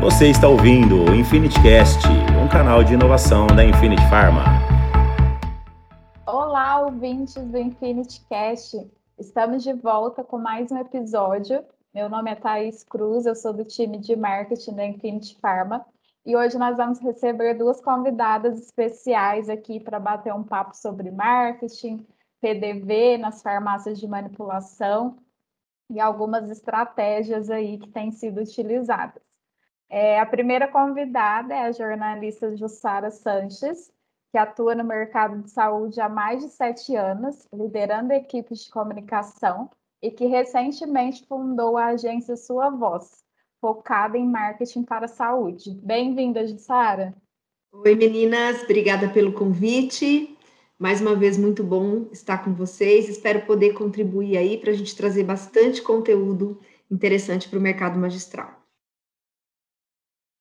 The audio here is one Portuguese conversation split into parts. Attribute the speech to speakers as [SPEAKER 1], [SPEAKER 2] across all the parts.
[SPEAKER 1] Você está ouvindo o Infinity Cast, um canal de inovação da Infinity Pharma.
[SPEAKER 2] Olá, ouvintes do Infinity Cast. Estamos de volta com mais um episódio. Meu nome é Thaís Cruz, eu sou do time de marketing da Infinity Pharma e hoje nós vamos receber duas convidadas especiais aqui para bater um papo sobre marketing, PDV nas farmácias de manipulação e algumas estratégias aí que têm sido utilizadas. É, a primeira convidada é a jornalista Jussara Sanches, que atua no mercado de saúde há mais de sete anos, liderando equipes de comunicação e que recentemente fundou a agência Sua Voz, focada em marketing para a saúde. Bem-vinda, Jussara.
[SPEAKER 3] Oi, meninas, obrigada pelo convite. Mais uma vez, muito bom estar com vocês. Espero poder contribuir aí para a gente trazer bastante conteúdo interessante para o mercado magistral.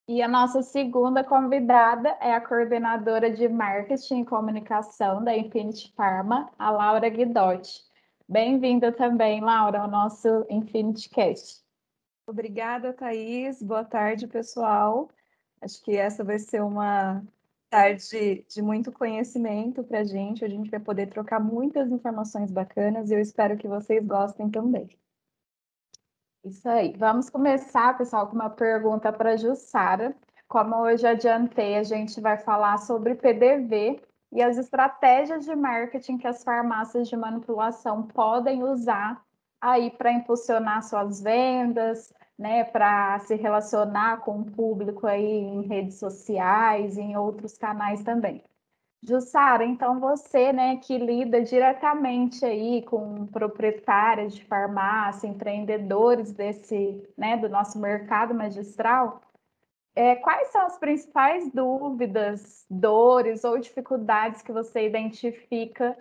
[SPEAKER 2] E a nossa segunda convidada é a coordenadora de marketing e comunicação da Infinity Pharma, a Laura Guidotti. Bem-vinda também, Laura, ao nosso Infinity Cast.
[SPEAKER 4] Obrigada, Thaís. Boa tarde, pessoal. Acho que essa vai ser uma tarde de muito conhecimento para a gente. A gente vai poder trocar muitas informações bacanas e eu espero que vocês gostem também.
[SPEAKER 2] Isso aí. Vamos começar, pessoal, com uma pergunta para a Jussara. Como já adiantei, a gente vai falar sobre PDV e as estratégias de marketing que as farmácias de manipulação podem usar aí para impulsionar suas vendas, né, para se relacionar com o público aí em redes sociais em outros canais também. Jussara, então você, né, que lida diretamente aí com proprietários de farmácia, empreendedores desse, né, do nosso mercado magistral, é, quais são as principais dúvidas, dores ou dificuldades que você identifica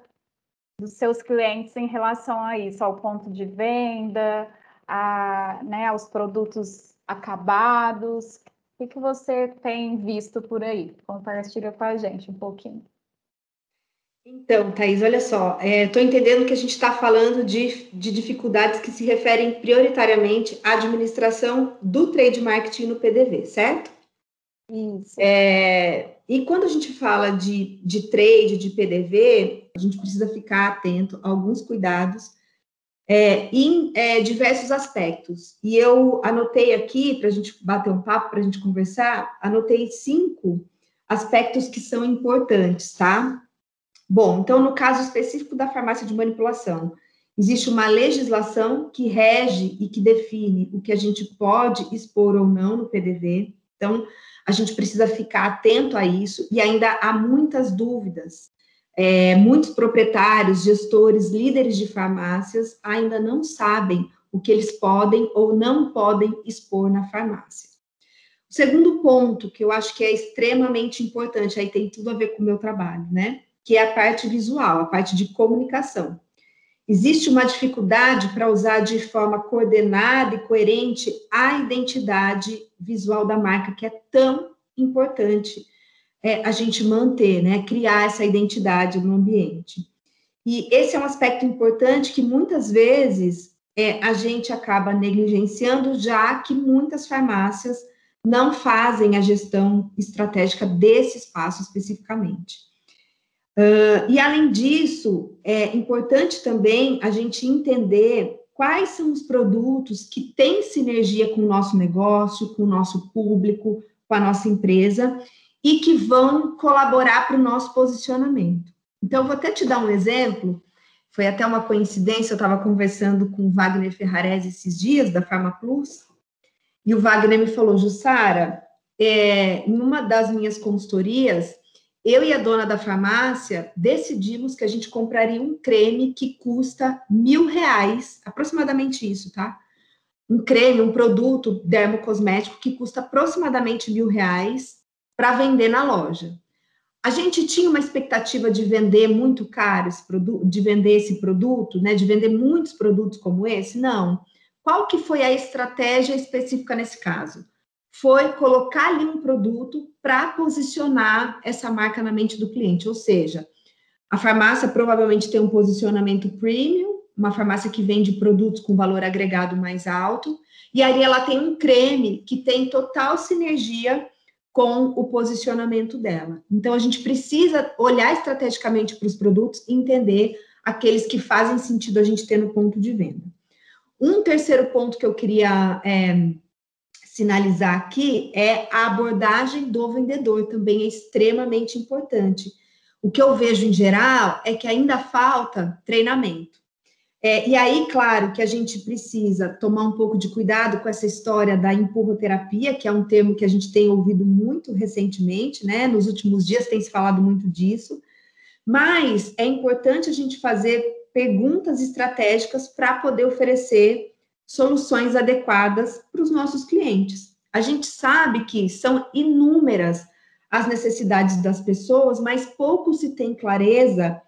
[SPEAKER 2] dos seus clientes em relação a isso, ao ponto de venda, a, né, aos produtos acabados? O que, você tem visto por aí? Compartilha com a gente um pouquinho.
[SPEAKER 3] Então, Thaís, olha só, estou é, entendendo que a gente está falando de, de dificuldades que se referem prioritariamente à administração do trade marketing no PDV, certo?
[SPEAKER 2] Isso.
[SPEAKER 3] É, e quando a gente fala de, de trade, de PDV, a gente precisa ficar atento a alguns cuidados é, em é, diversos aspectos. E eu anotei aqui, para a gente bater um papo, para a gente conversar, anotei cinco aspectos que são importantes, tá? Bom, então, no caso específico da farmácia de manipulação, existe uma legislação que rege e que define o que a gente pode expor ou não no PDV. Então, a gente precisa ficar atento a isso, e ainda há muitas dúvidas é, muitos proprietários, gestores, líderes de farmácias ainda não sabem o que eles podem ou não podem expor na farmácia. O segundo ponto, que eu acho que é extremamente importante, aí tem tudo a ver com o meu trabalho, né? Que é a parte visual, a parte de comunicação. Existe uma dificuldade para usar de forma coordenada e coerente a identidade visual da marca, que é tão importante é, a gente manter, né, criar essa identidade no ambiente. E esse é um aspecto importante que muitas vezes é, a gente acaba negligenciando, já que muitas farmácias não fazem a gestão estratégica desse espaço especificamente. Uh, e além disso, é importante também a gente entender quais são os produtos que têm sinergia com o nosso negócio, com o nosso público, com a nossa empresa, e que vão colaborar para o nosso posicionamento. Então, vou até te dar um exemplo. Foi até uma coincidência, eu estava conversando com o Wagner Ferrarese esses dias, da Farma Plus, e o Wagner me falou, Jussara, é, em uma das minhas consultorias, eu e a dona da farmácia decidimos que a gente compraria um creme que custa mil reais, aproximadamente isso, tá? Um creme, um produto dermocosmético que custa aproximadamente mil reais, para vender na loja. A gente tinha uma expectativa de vender muito caro esse produto, de vender esse produto, né, de vender muitos produtos como esse? Não. Qual que foi a estratégia específica nesse caso? Foi colocar ali um produto para posicionar essa marca na mente do cliente, ou seja, a farmácia provavelmente tem um posicionamento premium, uma farmácia que vende produtos com valor agregado mais alto, e ali ela tem um creme que tem total sinergia com o posicionamento dela. Então, a gente precisa olhar estrategicamente para os produtos e entender aqueles que fazem sentido a gente ter no ponto de venda. Um terceiro ponto que eu queria é, sinalizar aqui é a abordagem do vendedor, também é extremamente importante. O que eu vejo em geral é que ainda falta treinamento. É, e aí, claro, que a gente precisa tomar um pouco de cuidado com essa história da empurroterapia, que é um termo que a gente tem ouvido muito recentemente, né? Nos últimos dias tem se falado muito disso. Mas é importante a gente fazer perguntas estratégicas para poder oferecer soluções adequadas para os nossos clientes. A gente sabe que são inúmeras as necessidades das pessoas, mas pouco se tem clareza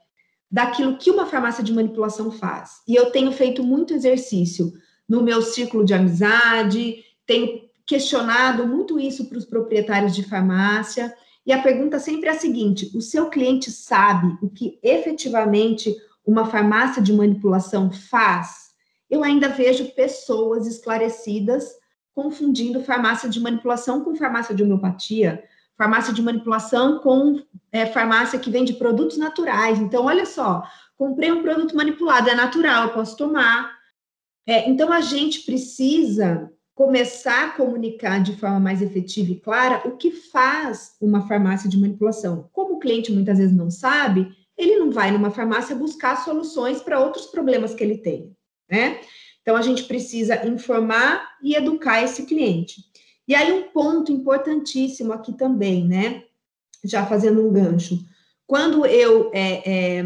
[SPEAKER 3] daquilo que uma farmácia de manipulação faz. E eu tenho feito muito exercício no meu círculo de amizade, tenho questionado muito isso para os proprietários de farmácia. E a pergunta sempre é a seguinte: o seu cliente sabe o que efetivamente uma farmácia de manipulação faz? eu ainda vejo pessoas esclarecidas confundindo farmácia de manipulação com farmácia de homeopatia, farmácia de manipulação com é, farmácia que vende produtos naturais. Então, olha só, comprei um produto manipulado, é natural, eu posso tomar. É, então, a gente precisa começar a comunicar de forma mais efetiva e clara o que faz uma farmácia de manipulação. Como o cliente muitas vezes não sabe, ele não vai numa farmácia buscar soluções para outros problemas que ele tem né? Então a gente precisa informar e educar esse cliente. E aí um ponto importantíssimo aqui também, né? Já fazendo um gancho. Quando eu é, é,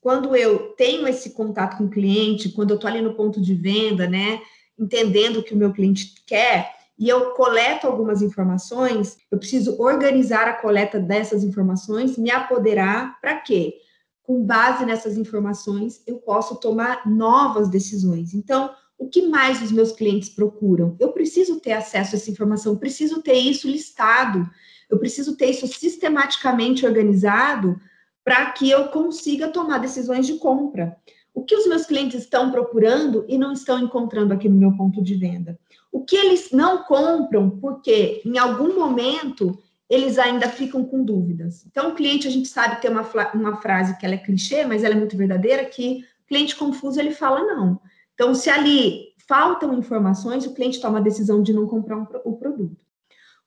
[SPEAKER 3] quando eu tenho esse contato com o cliente, quando eu estou ali no ponto de venda, né? Entendendo o que o meu cliente quer, e eu coleto algumas informações, eu preciso organizar a coleta dessas informações, me apoderar para quê? com base nessas informações, eu posso tomar novas decisões. Então, o que mais os meus clientes procuram? Eu preciso ter acesso a essa informação, preciso ter isso listado, eu preciso ter isso sistematicamente organizado para que eu consiga tomar decisões de compra. O que os meus clientes estão procurando e não estão encontrando aqui no meu ponto de venda? O que eles não compram porque em algum momento eles ainda ficam com dúvidas. Então, o cliente, a gente sabe ter uma, uma frase que ela é clichê, mas ela é muito verdadeira, que cliente confuso, ele fala não. Então, se ali faltam informações, o cliente toma a decisão de não comprar um, o produto.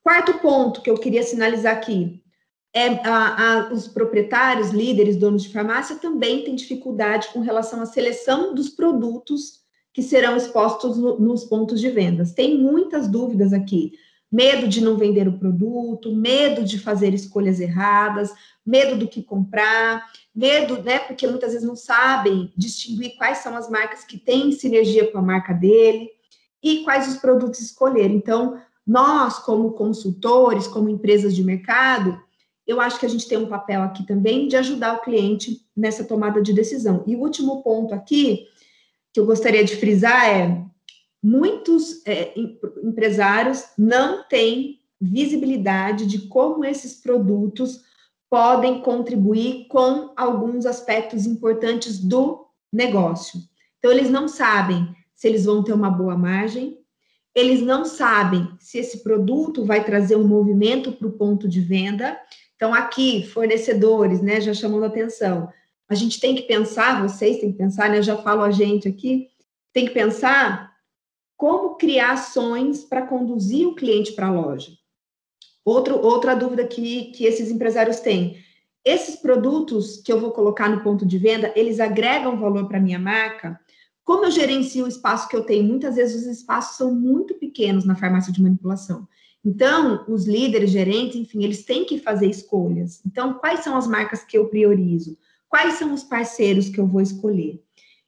[SPEAKER 3] Quarto ponto que eu queria sinalizar aqui, é a, a, os proprietários, líderes, donos de farmácia também têm dificuldade com relação à seleção dos produtos que serão expostos no, nos pontos de vendas. Tem muitas dúvidas aqui medo de não vender o produto, medo de fazer escolhas erradas, medo do que comprar, medo, né, porque muitas vezes não sabem distinguir quais são as marcas que têm sinergia com a marca dele e quais os produtos escolher. Então, nós, como consultores, como empresas de mercado, eu acho que a gente tem um papel aqui também de ajudar o cliente nessa tomada de decisão. E o último ponto aqui que eu gostaria de frisar é muitos é, empresários não têm visibilidade de como esses produtos podem contribuir com alguns aspectos importantes do negócio. Então, eles não sabem se eles vão ter uma boa margem, eles não sabem se esse produto vai trazer um movimento para o ponto de venda. Então, aqui, fornecedores, né, já chamando atenção, a gente tem que pensar, vocês têm que pensar, né, eu já falo a gente aqui, tem que pensar como criar ações para conduzir o cliente para a loja? Outro, outra dúvida que, que esses empresários têm. Esses produtos que eu vou colocar no ponto de venda, eles agregam valor para a minha marca? Como eu gerencio o espaço que eu tenho? Muitas vezes os espaços são muito pequenos na farmácia de manipulação. Então, os líderes, gerentes, enfim, eles têm que fazer escolhas. Então, quais são as marcas que eu priorizo? Quais são os parceiros que eu vou escolher?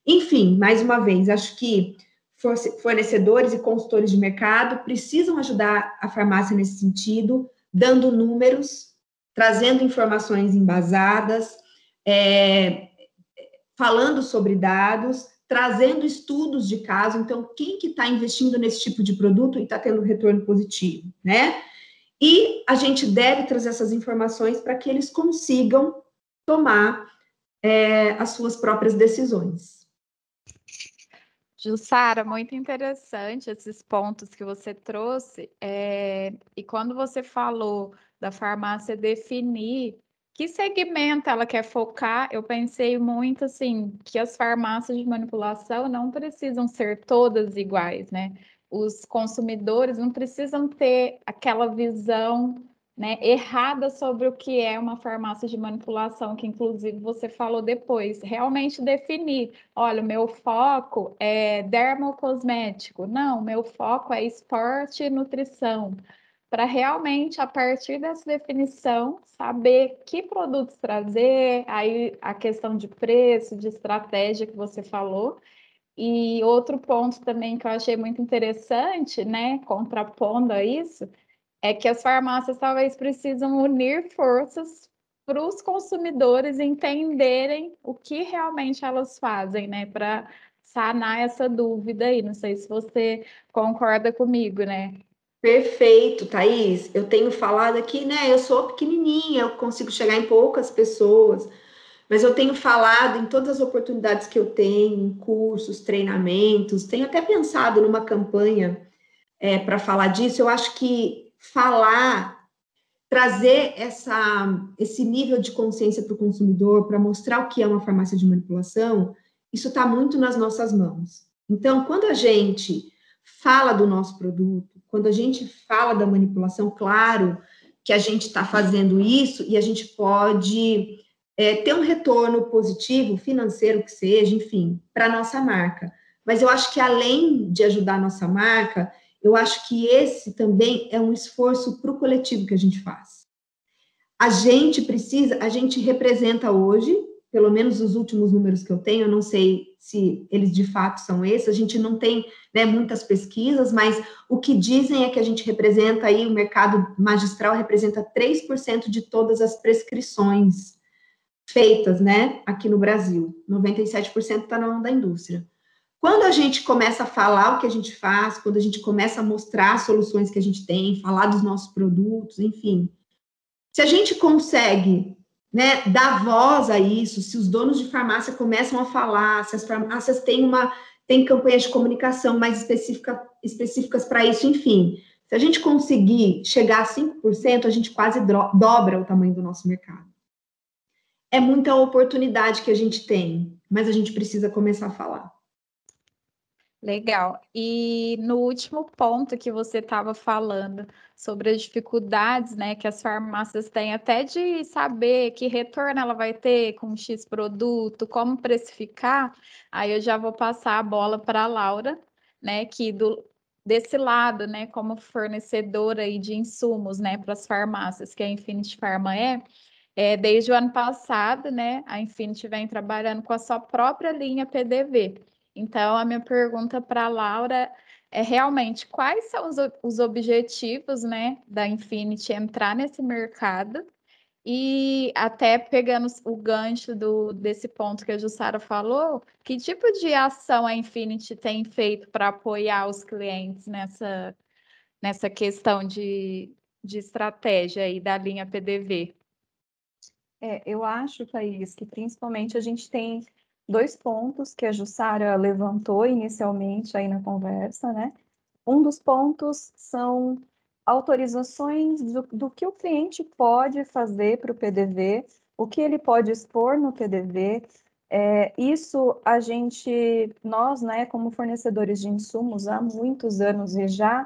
[SPEAKER 3] Enfim, mais uma vez, acho que fornecedores e consultores de mercado precisam ajudar a farmácia nesse sentido, dando números, trazendo informações embasadas, é, falando sobre dados, trazendo estudos de caso. Então, quem que está investindo nesse tipo de produto e está tendo retorno positivo, né? E a gente deve trazer essas informações para que eles consigam tomar é, as suas próprias decisões.
[SPEAKER 2] Jussara, muito interessante esses pontos que você trouxe. É, e quando você falou da farmácia definir que segmento ela quer focar, eu pensei muito assim que as farmácias de manipulação não precisam ser todas iguais, né? Os consumidores não precisam ter aquela visão né, errada sobre o que é uma farmácia de manipulação, que inclusive você falou depois. Realmente definir, olha, o meu foco é dermocosmético. Não, meu foco é esporte e nutrição. Para realmente, a partir dessa definição, saber que produtos trazer, aí a questão de preço, de estratégia que você falou. E outro ponto também que eu achei muito interessante, né, contrapondo a isso, é que as farmácias talvez precisam unir forças para os consumidores entenderem o que realmente elas fazem, né, para sanar essa dúvida aí. Não sei se você concorda comigo, né?
[SPEAKER 3] Perfeito, Thaís. Eu tenho falado aqui, né? Eu sou pequenininha, eu consigo chegar em poucas pessoas, mas eu tenho falado em todas as oportunidades que eu tenho, em cursos, treinamentos, tenho até pensado numa campanha é, para falar disso. Eu acho que falar, trazer essa, esse nível de consciência para o consumidor, para mostrar o que é uma farmácia de manipulação, isso está muito nas nossas mãos. Então, quando a gente fala do nosso produto, quando a gente fala da manipulação, claro que a gente está fazendo isso e a gente pode é, ter um retorno positivo, financeiro que seja, enfim, para a nossa marca. Mas eu acho que além de ajudar a nossa marca, eu acho que esse também é um esforço para o coletivo que a gente faz. A gente precisa, a gente representa hoje, pelo menos os últimos números que eu tenho, eu não sei se eles de fato são esses, a gente não tem né, muitas pesquisas, mas o que dizem é que a gente representa aí, o mercado magistral representa 3% de todas as prescrições feitas, né, aqui no Brasil. 97% está na mão da indústria. Quando a gente começa a falar o que a gente faz, quando a gente começa a mostrar as soluções que a gente tem, falar dos nossos produtos, enfim, se a gente consegue né, dar voz a isso, se os donos de farmácia começam a falar, se as farmácias têm uma têm campanhas de comunicação mais específica, específicas para isso, enfim, se a gente conseguir chegar a 5%, a gente quase dobra o tamanho do nosso mercado. É muita oportunidade que a gente tem, mas a gente precisa começar a falar.
[SPEAKER 2] Legal. E no último ponto que você estava falando sobre as dificuldades, né, que as farmácias têm até de saber que retorno ela vai ter com X produto, como precificar, aí eu já vou passar a bola para a Laura, né, que do desse lado, né, como fornecedora aí de insumos, né, para as farmácias, que a Infinity Pharma é, é, desde o ano passado, né, a Infinity vem trabalhando com a sua própria linha PDV. Então, a minha pergunta para a Laura é realmente quais são os, os objetivos né, da Infinity entrar nesse mercado e até pegando o gancho do, desse ponto que a Jussara falou, que tipo de ação a Infinity tem feito para apoiar os clientes nessa, nessa questão de, de estratégia aí da linha PDV?
[SPEAKER 4] É, eu acho, Thaís, que principalmente a gente tem dois pontos que a Jussara levantou inicialmente aí na conversa, né? Um dos pontos são autorizações do, do que o cliente pode fazer para o PDV, o que ele pode expor no PDV. É, isso a gente, nós, né, como fornecedores de insumos há muitos anos e já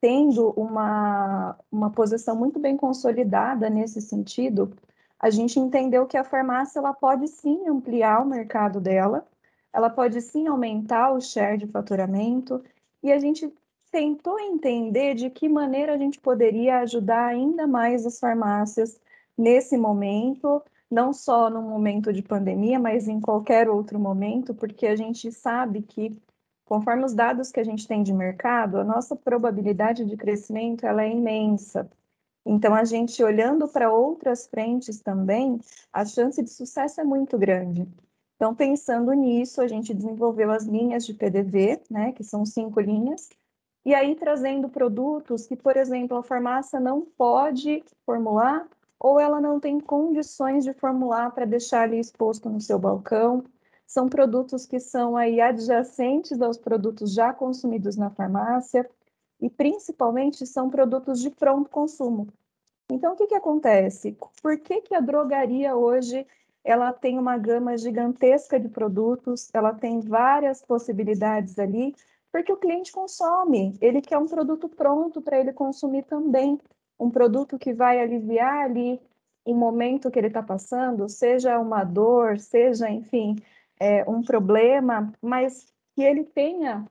[SPEAKER 4] tendo uma, uma posição muito bem consolidada nesse sentido, a gente entendeu que a farmácia ela pode sim ampliar o mercado dela, ela pode sim aumentar o share de faturamento, e a gente tentou entender de que maneira a gente poderia ajudar ainda mais as farmácias nesse momento, não só no momento de pandemia, mas em qualquer outro momento, porque a gente sabe que conforme os dados que a gente tem de mercado, a nossa probabilidade de crescimento ela é imensa. Então, a gente olhando para outras frentes também, a chance de sucesso é muito grande. Então, pensando nisso, a gente desenvolveu as linhas de PDV, né, que são cinco linhas, e aí trazendo produtos que, por exemplo, a farmácia não pode formular ou ela não tem condições de formular para deixar ali exposto no seu balcão. são produtos que são aí adjacentes aos produtos já consumidos na farmácia e principalmente são produtos de pronto consumo. Então, o que, que acontece? Por que, que a drogaria hoje ela tem uma gama gigantesca de produtos, ela tem várias possibilidades ali, porque o cliente consome, ele quer um produto pronto para ele consumir também, um produto que vai aliviar ali o momento que ele está passando, seja uma dor, seja, enfim, é, um problema, mas que ele tenha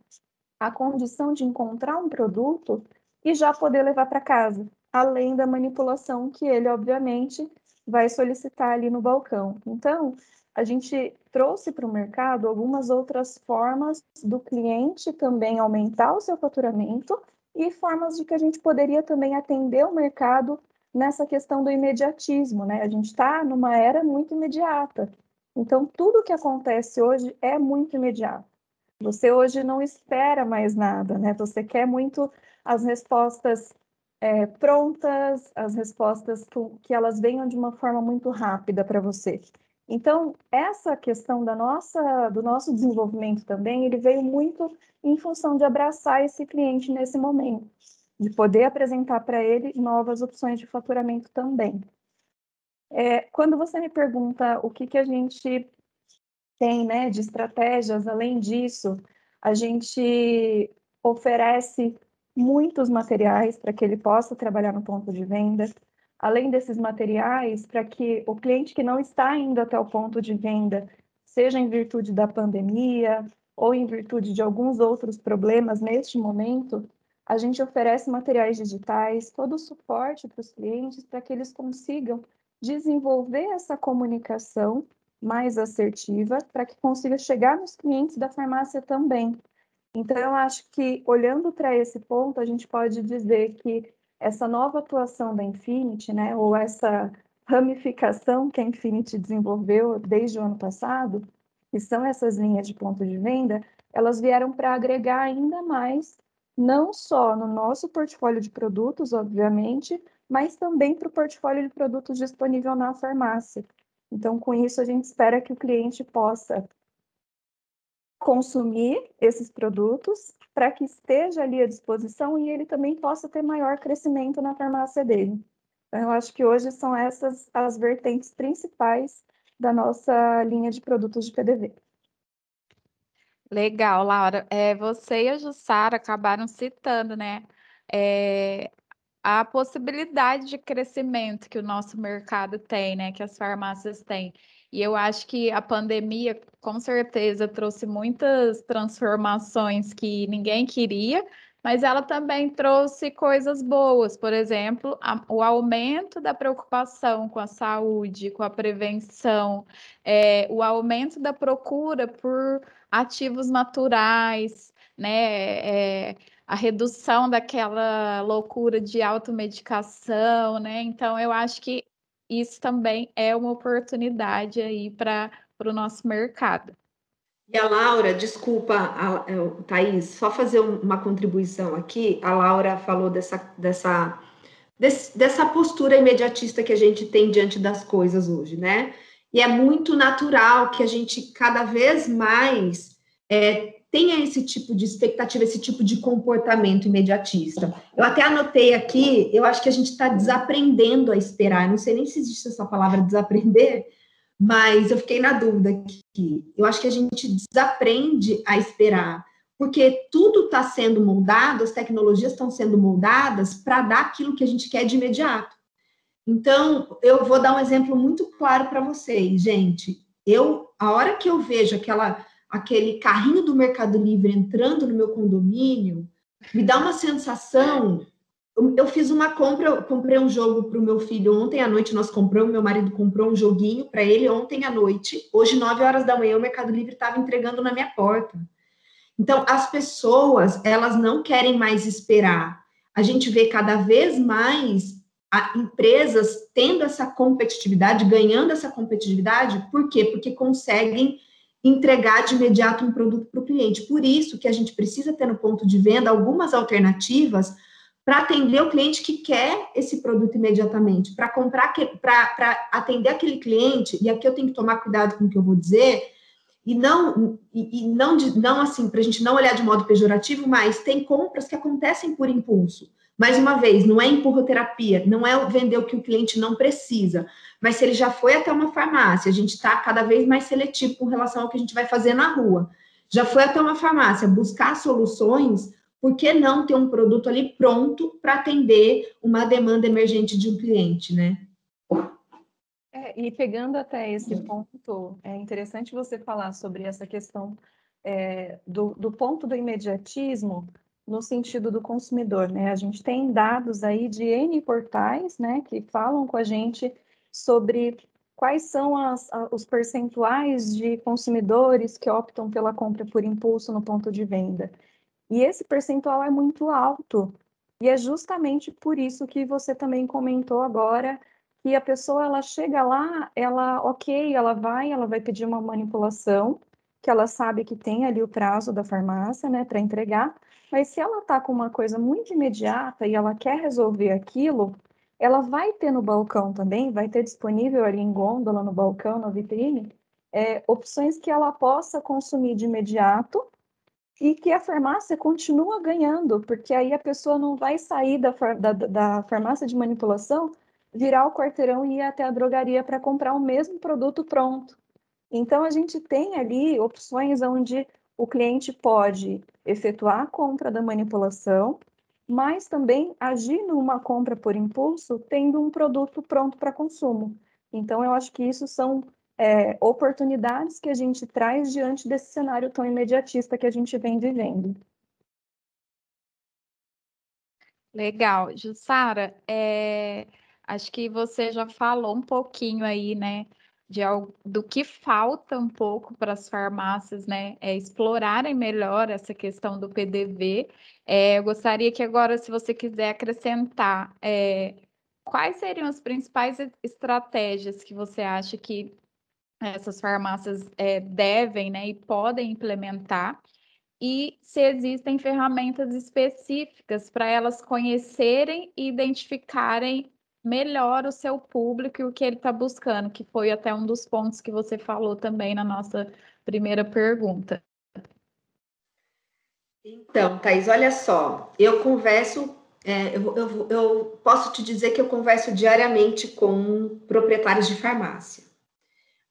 [SPEAKER 4] a condição de encontrar um produto e já poder levar para casa, além da manipulação que ele, obviamente, vai solicitar ali no balcão. Então, a gente trouxe para o mercado algumas outras formas do cliente também aumentar o seu faturamento e formas de que a gente poderia também atender o mercado nessa questão do imediatismo, né? A gente está numa era muito imediata. Então, tudo que acontece hoje é muito imediato. Você hoje não espera mais nada, né? Você quer muito as respostas é, prontas, as respostas que elas venham de uma forma muito rápida para você. Então, essa questão da nossa, do nosso desenvolvimento também, ele veio muito em função de abraçar esse cliente nesse momento, de poder apresentar para ele novas opções de faturamento também. É, quando você me pergunta o que, que a gente tem né, de estratégias, além disso, a gente oferece muitos materiais para que ele possa trabalhar no ponto de venda. Além desses materiais, para que o cliente que não está indo até o ponto de venda, seja em virtude da pandemia ou em virtude de alguns outros problemas neste momento, a gente oferece materiais digitais, todo o suporte para os clientes para que eles consigam desenvolver essa comunicação mais assertiva para que consiga chegar nos clientes da farmácia também. Então, eu acho que, olhando para esse ponto, a gente pode dizer que essa nova atuação da Infinity, né, ou essa ramificação que a Infinity desenvolveu desde o ano passado, que são essas linhas de ponto de venda, elas vieram para agregar ainda mais, não só no nosso portfólio de produtos, obviamente, mas também para o portfólio de produtos disponível na farmácia. Então, com isso, a gente espera que o cliente possa consumir esses produtos para que esteja ali à disposição e ele também possa ter maior crescimento na farmácia dele. Então, eu acho que hoje são essas as vertentes principais da nossa linha de produtos de PDV.
[SPEAKER 2] Legal, Laura. É, você e a Jussara acabaram citando, né, é, a possibilidade de crescimento que o nosso mercado tem, né, que as farmácias têm. E eu acho que a pandemia, com certeza, trouxe muitas transformações que ninguém queria, mas ela também trouxe coisas boas, por exemplo, a, o aumento da preocupação com a saúde, com a prevenção, é, o aumento da procura por ativos naturais, né? É, a redução daquela loucura de automedicação, né? Então, eu acho que isso também é uma oportunidade aí para o nosso mercado.
[SPEAKER 3] E a Laura, desculpa, a, a, Thaís, só fazer uma contribuição aqui. A Laura falou dessa, dessa, desse, dessa postura imediatista que a gente tem diante das coisas hoje, né? E é muito natural que a gente cada vez mais é, tenha esse tipo de expectativa, esse tipo de comportamento imediatista. Eu até anotei aqui, eu acho que a gente está desaprendendo a esperar. Eu não sei nem se existe essa palavra desaprender, mas eu fiquei na dúvida aqui. Eu acho que a gente desaprende a esperar, porque tudo está sendo moldado, as tecnologias estão sendo moldadas para dar aquilo que a gente quer de imediato. Então, eu vou dar um exemplo muito claro para vocês, gente. Eu, a hora que eu vejo aquela aquele carrinho do Mercado Livre entrando no meu condomínio, me dá uma sensação. Eu, fiz uma compra, comprei um jogo para o meu filho ontem à noite, nós compramos, meu marido comprou um joguinho para ele ontem à noite. Hoje, 9 horas da manhã, o Mercado Livre estava entregando na minha porta. Então, as pessoas, elas não querem mais esperar. A gente vê cada vez mais empresas tendo essa competitividade, ganhando essa competitividade, por quê? Porque conseguem entregar de imediato um produto para o cliente. Por isso que a gente precisa ter no ponto de venda algumas alternativas para atender o cliente que quer esse produto imediatamente, para comprar, para atender aquele cliente, e aqui eu tenho que tomar cuidado com o que eu vou dizer, e não, e, e não, não assim, para a gente não olhar de modo pejorativo, mas tem compras que acontecem por impulso. Mais uma vez, não é empurroterapia, não é vender o que o cliente não precisa, mas se ele já foi até uma farmácia, a gente está cada vez mais seletivo com relação ao que a gente vai fazer na rua. Já foi até uma farmácia buscar soluções, por que não ter um produto ali pronto para atender uma demanda emergente de um cliente, né?
[SPEAKER 4] É, e pegando até esse ponto, é interessante você falar sobre essa questão é, do, do ponto do imediatismo no sentido do consumidor, né? A gente tem dados aí de N portais, né, que falam com a gente sobre quais são as, os percentuais de consumidores que optam pela compra por impulso no ponto de venda. E esse percentual é muito alto. E é justamente por isso que você também comentou agora que a pessoa ela chega lá, ela, ok, ela vai, ela vai pedir uma manipulação, que ela sabe que tem ali o prazo da farmácia, né, para entregar, mas se ela está com uma coisa muito imediata e ela quer resolver aquilo, ela vai ter no balcão também, vai ter disponível ali em gôndola, no balcão, na vitrine, é, opções que ela possa consumir de imediato e que a farmácia continua ganhando, porque aí a pessoa não vai sair da, da, da farmácia de manipulação virar o quarteirão e ir até a drogaria para comprar o mesmo produto pronto. Então, a gente tem ali opções onde o cliente pode efetuar a compra da manipulação, mas também agir numa compra por impulso, tendo um produto pronto para consumo. Então, eu acho que isso são é, oportunidades que a gente traz diante desse cenário tão imediatista que a gente vem vivendo.
[SPEAKER 2] Legal. Jussara, é, Acho que você já falou um pouquinho aí, né, de algo, do que falta um pouco para as farmácias, né, é explorarem melhor essa questão do PDV. É, eu gostaria que agora, se você quiser acrescentar, é, quais seriam as principais estratégias que você acha que essas farmácias é, devem, né, e podem implementar? E se existem ferramentas específicas para elas conhecerem e identificarem melhor o seu público e o que ele está buscando, que foi até um dos pontos que você falou também na nossa primeira pergunta.
[SPEAKER 3] Então, Thais, olha só, eu converso, é, eu, eu, eu posso te dizer que eu converso diariamente com proprietários de farmácia.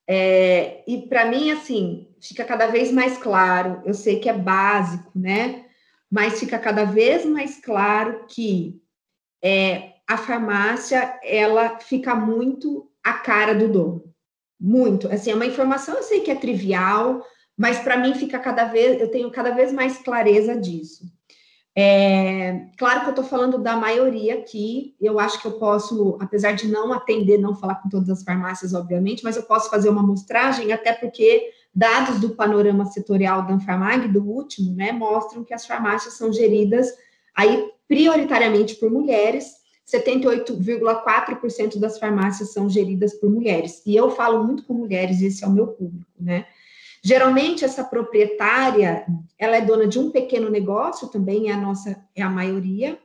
[SPEAKER 3] É, e para mim, assim, fica cada vez mais claro, eu sei que é básico, né? Mas fica cada vez mais claro que é, a farmácia ela fica muito a cara do dono. Muito. Assim, é uma informação, eu sei que é trivial, mas para mim fica cada vez, eu tenho cada vez mais clareza disso. É, claro que eu estou falando da maioria aqui, eu acho que eu posso, apesar de não atender, não falar com todas as farmácias, obviamente, mas eu posso fazer uma amostragem, até porque dados do panorama setorial da Anfarmag, do último, né, mostram que as farmácias são geridas aí prioritariamente por mulheres, 78,4% das farmácias são geridas por mulheres. E eu falo muito com mulheres, esse é o meu público, né? Geralmente essa proprietária, ela é dona de um pequeno negócio, também é a nossa, é a maioria,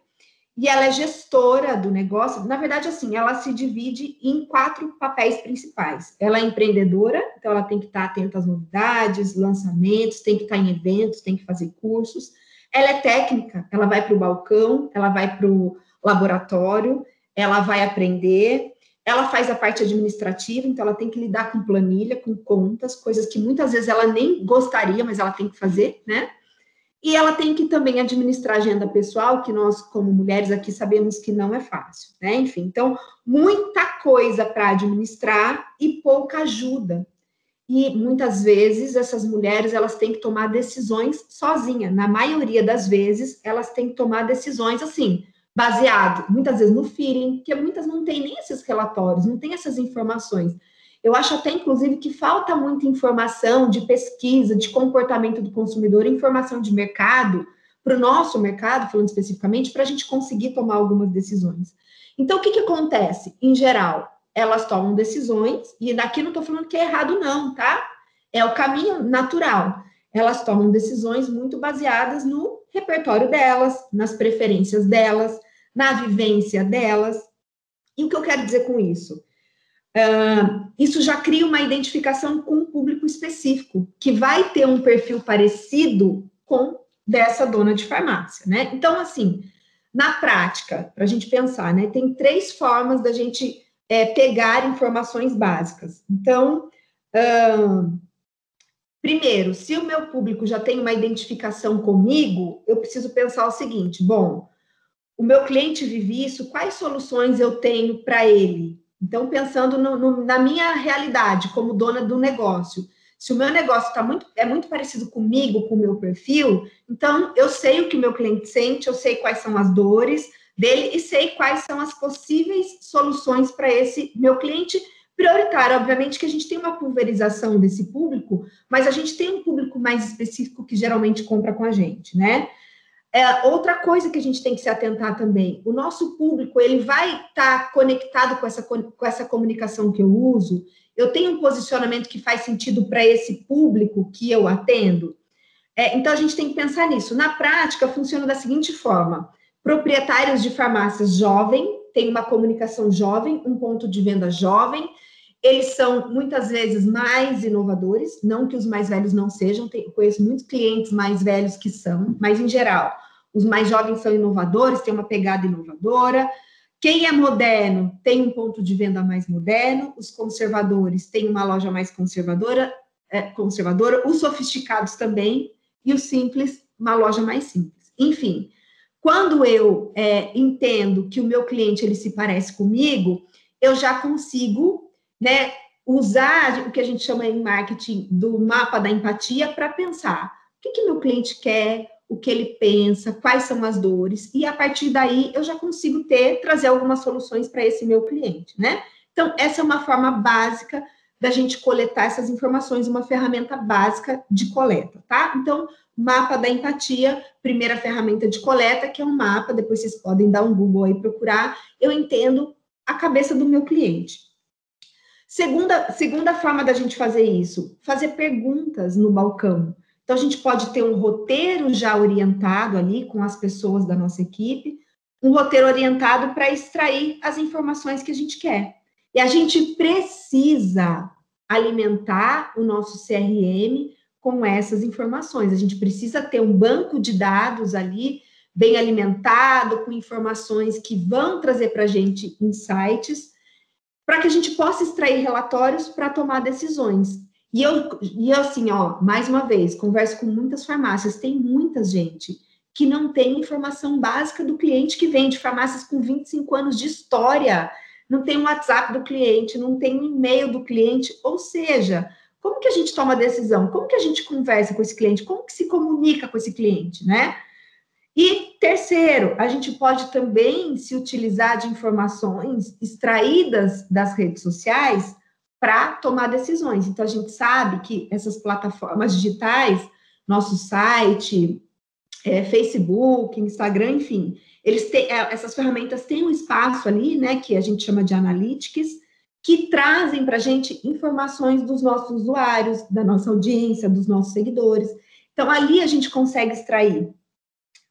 [SPEAKER 3] e ela é gestora do negócio. Na verdade, assim, ela se divide em quatro papéis principais. Ela é empreendedora, então ela tem que estar atenta às novidades, lançamentos, tem que estar em eventos, tem que fazer cursos. Ela é técnica, ela vai para o balcão, ela vai para o laboratório, ela vai aprender, ela faz a parte administrativa, então ela tem que lidar com planilha, com contas, coisas que muitas vezes ela nem gostaria, mas ela tem que fazer, né? E ela tem que também administrar agenda pessoal, que nós, como mulheres aqui, sabemos que não é fácil, né? Enfim, então, muita coisa para administrar e pouca ajuda. E muitas vezes essas mulheres elas têm que tomar decisões sozinha. Na maioria das vezes, elas têm que tomar decisões assim, baseado muitas vezes no feeling, porque muitas não têm nem esses relatórios, não tem essas informações. Eu acho até, inclusive, que falta muita informação de pesquisa, de comportamento do consumidor, informação de mercado, para o nosso mercado, falando especificamente, para a gente conseguir tomar algumas decisões. Então, o que, que acontece? Em geral, elas tomam decisões, e daqui não estou falando que é errado, não, tá? É o caminho natural. Elas tomam decisões muito baseadas no repertório delas, nas preferências delas, na vivência delas. E o que eu quero dizer com isso? uh, isso já cria uma identificação com um público específico, que vai ter um perfil parecido com dessa dona de farmácia, né? Então, assim, na prática, para a gente pensar, né, tem três formas da gente é, pegar informações básicas. Então, uh, primeiro, se o meu público já tem uma identificação comigo, eu preciso pensar o seguinte: bom, o meu cliente vive isso, quais soluções eu tenho para ele? Então, pensando no, no, na minha realidade como dona do negócio, se o meu negócio tá muito, é muito parecido comigo, com o meu perfil, então eu sei o que o meu cliente sente, eu sei quais são as dores dele e sei quais são as possíveis soluções para esse meu cliente prioritário. Obviamente que a gente tem uma pulverização desse público, mas a gente tem um público mais específico que geralmente compra com a gente, né? É, outra coisa que a gente tem que se atentar também, o nosso público, ele vai estar tá conectado com essa, com essa comunicação que eu uso, eu tenho um posicionamento que faz sentido para esse público que eu atendo? É, então, a gente tem que pensar nisso. Na prática, funciona da seguinte forma: proprietários de farmácias jovem, têm uma comunicação jovem, um ponto de venda jovem, eles são muitas vezes mais inovadores, não que os mais velhos não sejam, tenho, conheço muitos clientes mais velhos que são, mas em geral, os mais jovens são inovadores, têm uma pegada inovadora, quem é moderno tem um ponto de venda mais moderno, os conservadores têm uma loja mais conservadora, é, conservadora, os sofisticados também, e os simples, uma loja mais simples. Enfim, quando eu é, entendo que o meu cliente ele se parece comigo, eu já consigo né, usar o que a gente chama em marketing do mapa da empatia para pensar o que, que meu cliente quer, o que ele pensa, quais são as dores, e a partir daí eu já consigo ter, trazer algumas soluções para esse meu cliente, né? Então, essa é uma forma básica da gente coletar essas informações, uma ferramenta básica de coleta, tá? Então, mapa da empatia, primeira ferramenta de coleta, que é um mapa, depois vocês podem dar um Google aí procurar, eu entendo a cabeça do meu cliente. Segunda, segunda forma da gente fazer isso, fazer perguntas no balcão. Então, a gente pode ter um roteiro já orientado ali com as pessoas da nossa equipe, um roteiro orientado para extrair as informações que a gente quer. E a gente precisa alimentar o nosso CRM com essas informações. A gente precisa ter um banco de dados ali bem alimentado, com informações que vão trazer para a gente insights, para que a gente possa extrair relatórios para tomar decisões. E eu, e assim, ó, mais uma vez, converso com muitas farmácias, tem muita gente que não tem informação básica do cliente que vende farmácias com 25 anos de história, não tem um WhatsApp do cliente, não tem um e-mail do cliente, ou seja, como que a gente toma decisão? Como que a gente conversa com esse cliente? Como que se comunica com esse cliente, né? E terceiro, a gente pode também se utilizar de informações extraídas das redes sociais para tomar decisões. Então, a gente sabe que essas plataformas digitais, nosso site, é, Facebook, Instagram, enfim, eles têm, é, essas ferramentas têm um espaço ali, né, que a gente chama de analytics, que trazem para a gente informações dos nossos usuários, da nossa audiência, dos nossos seguidores. Então, ali a gente consegue extrair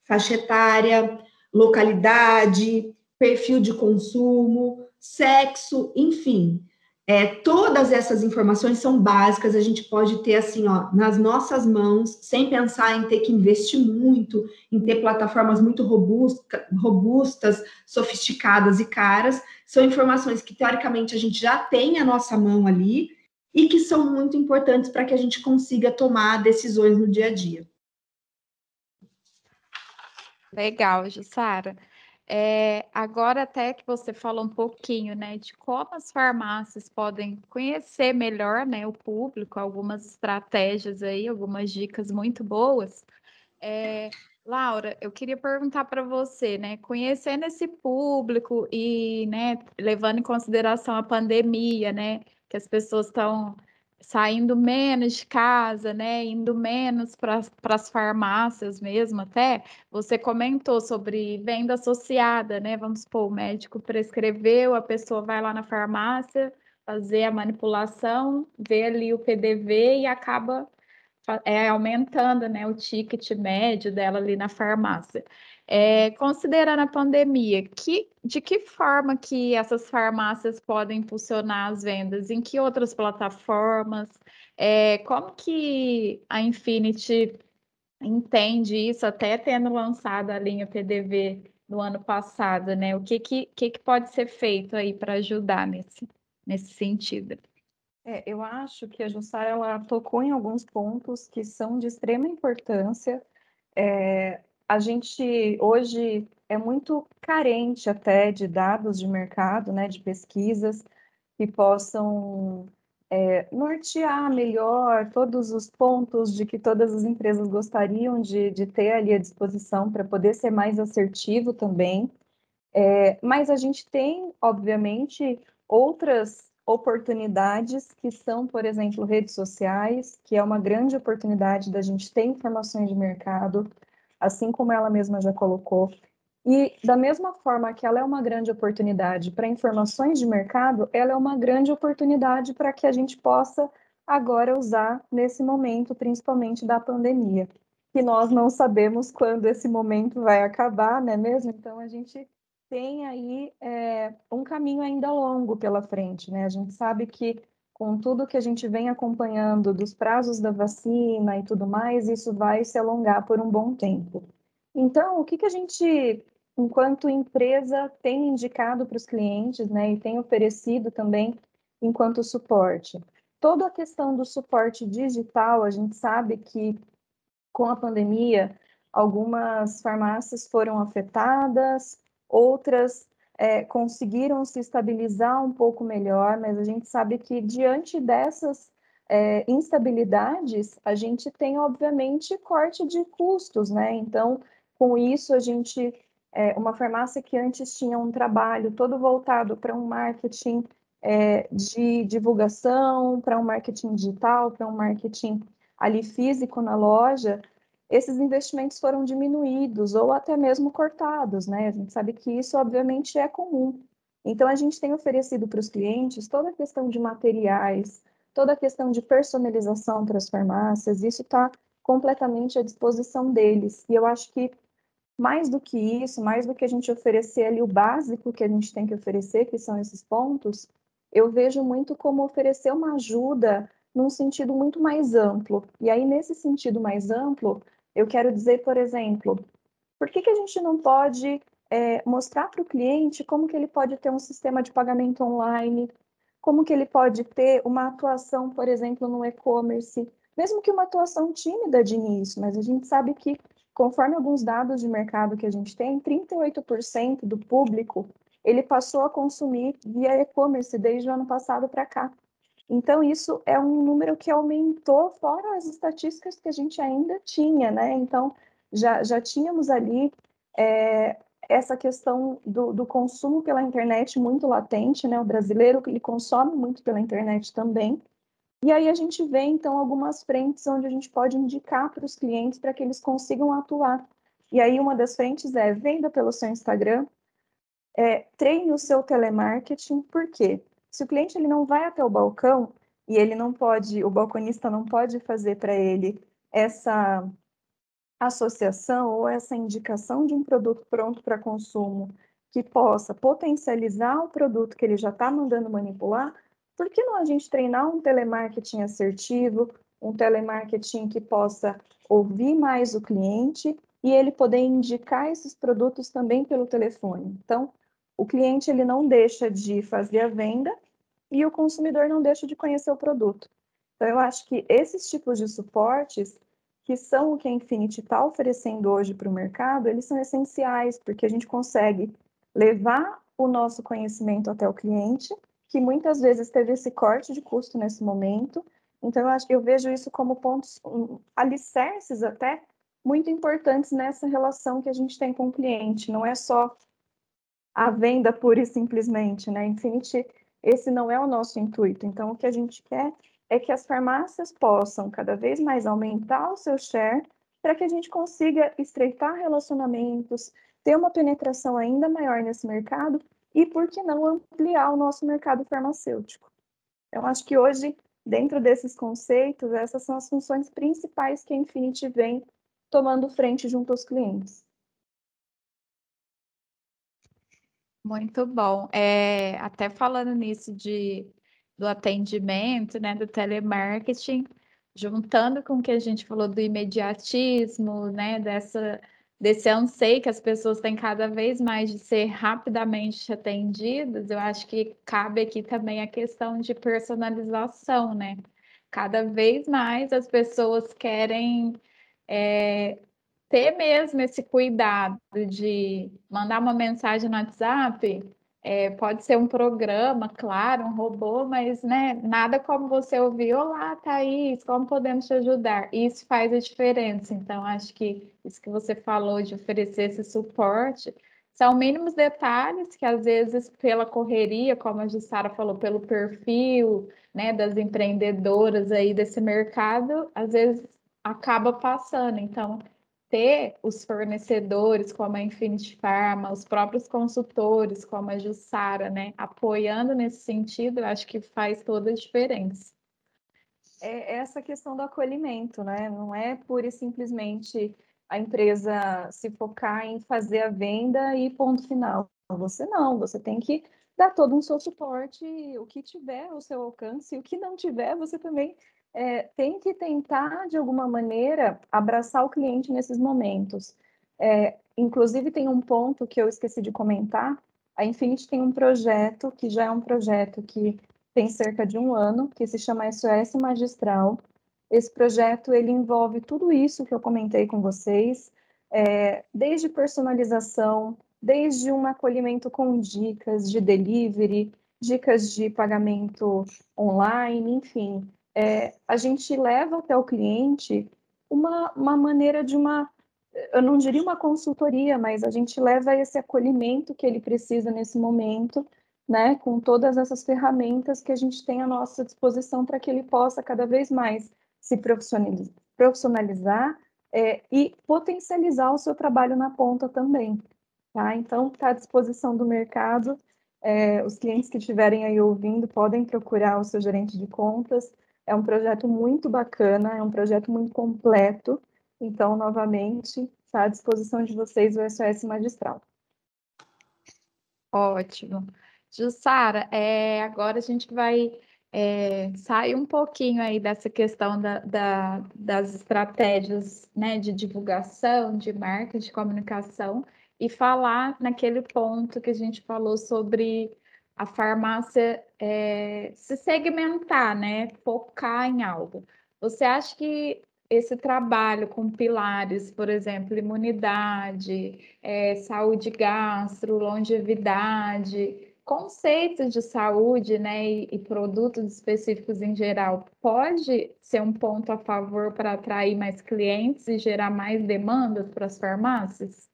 [SPEAKER 3] faixa etária, localidade, perfil de consumo, sexo, enfim. É, todas essas informações são básicas, a gente pode ter assim, ó, nas nossas mãos, sem pensar em ter que investir muito, em ter plataformas muito robusta, robustas, sofisticadas e caras. São informações que, teoricamente, a gente já tem a nossa mão ali e que são muito importantes para que a gente consiga tomar decisões no dia a dia.
[SPEAKER 2] Legal, Jussara. É, agora até que você falou um pouquinho, né, de como as farmácias podem conhecer melhor, né, o público, algumas estratégias aí, algumas dicas muito boas. É, Laura, eu queria perguntar para você, né, conhecendo esse público e, né, levando em consideração a pandemia, né, que as pessoas estão saindo menos de casa, né, indo menos para as farmácias mesmo até, você comentou sobre venda associada, né, vamos supor, o médico prescreveu, a pessoa vai lá na farmácia, fazer a manipulação, vê ali o PDV e acaba é, aumentando, né, o ticket médio dela ali na farmácia. É, considerando a pandemia, que, de que forma que essas farmácias podem impulsionar as vendas? Em que outras plataformas? É, como que a Infinity entende isso, até tendo lançado a linha PDV no ano passado, né? O que, que, que, que pode ser feito aí para ajudar nesse, nesse sentido?
[SPEAKER 4] É, eu acho que a Jussara ela tocou em alguns pontos que são de extrema importância. É, a gente hoje é muito carente até de dados de mercado, né, de pesquisas que possam é, nortear melhor todos os pontos de que todas as empresas gostariam de, de ter ali à disposição para poder ser mais assertivo também. É, mas a gente tem, obviamente, outras oportunidades que são, por exemplo, redes sociais, que é uma grande oportunidade da gente ter informações de mercado, assim como ela mesma já colocou. E da mesma forma que ela é uma grande oportunidade para informações de mercado, ela é uma grande oportunidade para que a gente possa agora usar nesse momento, principalmente da pandemia, que nós não sabemos quando esse momento vai acabar, não é mesmo? Então a gente tem aí é, um caminho ainda longo pela frente, né? A gente sabe que com tudo que a gente vem acompanhando dos prazos da vacina e tudo mais, isso vai se alongar por um bom tempo. Então, o que, que a gente, enquanto empresa, tem indicado para os clientes, né, e tem oferecido também enquanto suporte? Toda a questão do suporte digital, a gente sabe que com a pandemia, algumas farmácias foram afetadas, outras é, conseguiram se estabilizar um pouco melhor, mas a gente sabe que diante dessas é, instabilidades, a gente tem, obviamente, corte de custos, né? Então, com isso, a gente, é, uma farmácia que antes tinha um trabalho todo voltado para um marketing é, de divulgação, para um marketing digital, para um marketing ali físico na loja, esses investimentos foram diminuídos ou até mesmo cortados, né? A gente sabe que isso, obviamente, é comum. Então, a gente tem oferecido para os clientes toda a questão de materiais, toda a questão de personalização para as farmácias, isso está completamente à disposição deles. E eu acho que, mais do que isso, mais do que a gente oferecer ali o básico que a gente tem que oferecer, que são esses pontos, eu vejo muito como oferecer uma ajuda num sentido muito mais amplo. E aí, nesse sentido mais amplo, eu quero dizer, por exemplo, por que, que a gente não pode é, mostrar para o cliente como que ele pode ter um sistema de pagamento online, como que ele pode ter uma atuação, por exemplo, no e-commerce, mesmo que uma atuação tímida de início, mas a gente sabe que, conforme alguns dados de mercado que a gente tem, 38% do público ele passou a consumir via e-commerce desde o ano passado para cá. Então, isso é um número que aumentou fora as estatísticas que a gente ainda tinha, né? Então, já, já tínhamos ali é, essa questão do, do, consumo pela internet muito latente, né? O brasileiro ele consome muito pela internet também. E aí a gente vê, então, algumas frentes onde a gente pode indicar para os clientes para que eles consigam atuar. E aí uma das frentes é venda pelo seu Instagram, é, treine o seu telemarketing, por quê? Se o cliente ele não vai até o balcão e ele não pode, o balconista não pode fazer para ele essa associação ou essa indicação de um produto pronto para consumo que possa potencializar o produto que ele já está mandando manipular, por que não a gente treinar um telemarketing assertivo, um telemarketing que possa ouvir mais o cliente e ele poder indicar esses produtos também pelo telefone? Então, o cliente ele não deixa de fazer a venda e o consumidor não deixa de conhecer o produto. Então, eu acho que esses tipos de suportes, que são o que a Infinity está oferecendo hoje para o mercado, eles são essenciais, porque a gente consegue levar o nosso conhecimento até o cliente, que muitas vezes teve esse corte de custo nesse momento. Então, eu, acho, eu vejo isso como pontos, um, alicerces até, muito importantes nessa relação que a gente tem com o cliente. Não é só a venda pura e simplesmente, né? Infinity, esse não é o nosso intuito. Então, o que a gente quer é que as farmácias possam cada vez mais aumentar o seu share para que a gente consiga estreitar relacionamentos, ter uma penetração ainda maior nesse mercado e, por que não, ampliar o nosso mercado farmacêutico. Eu acho que hoje, dentro desses conceitos, essas são as funções principais que a Infinity vem tomando frente junto aos clientes.
[SPEAKER 2] Muito bom. É, até falando nisso de, do atendimento, né, do telemarketing, juntando com o que a gente falou do imediatismo, né, dessa, desse anseio que as pessoas têm cada vez mais de ser rapidamente atendidas, eu acho que cabe aqui também a questão de personalização, né? Cada vez mais as pessoas querem é, ter mesmo esse cuidado de mandar uma mensagem no WhatsApp, é, pode ser um programa, claro, um robô, mas né, nada como você ouvir, olá, Thaís, como podemos te ajudar? Isso faz a diferença. Então, acho que isso que você falou de oferecer esse suporte são mínimos detalhes que, às vezes, pela correria, como a Jussara falou, pelo perfil né, das empreendedoras aí desse mercado, às vezes acaba passando. Então, ter os fornecedores como a Infinity Pharma, os próprios consultores como a Jussara, né, apoiando nesse sentido, eu acho que faz toda a diferença.
[SPEAKER 4] É essa questão do acolhimento, né? Não é pura e simplesmente a empresa se focar em fazer a venda e ponto final. Você não, você tem que dar todo um seu suporte, o que tiver ao seu alcance, o que não tiver, você também é, tem que tentar, de alguma maneira, abraçar o cliente nesses momentos. É, inclusive, tem um ponto que eu esqueci de comentar. A Infinity tem um projeto, que já é um projeto que tem cerca de um ano, que se chama SOS Magistral. Esse projeto, ele envolve tudo isso que eu comentei com vocês, é, desde personalização, desde um acolhimento com dicas de delivery, dicas de pagamento online, enfim, é, a gente leva até o cliente uma, uma maneira de uma, eu não diria uma consultoria, mas a gente leva esse acolhimento que ele precisa nesse momento, né, com todas essas ferramentas que a gente tem à nossa disposição para que ele possa cada vez mais se profissionalizar, é, e potencializar o seu trabalho na ponta também. Tá? Então, está à disposição do mercado. É, os clientes que estiverem aí ouvindo podem procurar o seu gerente de contas. É um projeto muito bacana, é um projeto muito completo. Então, novamente, está à disposição de vocês o SOS Magistral.
[SPEAKER 2] Ótimo. Jussara, é, agora a gente vai é, sair um pouquinho aí dessa questão da, da, das estratégias né, de divulgação, de marketing, de comunicação, e falar naquele ponto que a gente falou sobre a farmácia é, se segmentar, né? Focar em algo. Você acha que esse trabalho com pilares, por exemplo, imunidade, é, saúde gastro, longevidade, conceitos de saúde, né, e, e, produtos específicos em geral, pode ser um ponto a favor para atrair mais clientes e gerar mais demandas para as farmácias?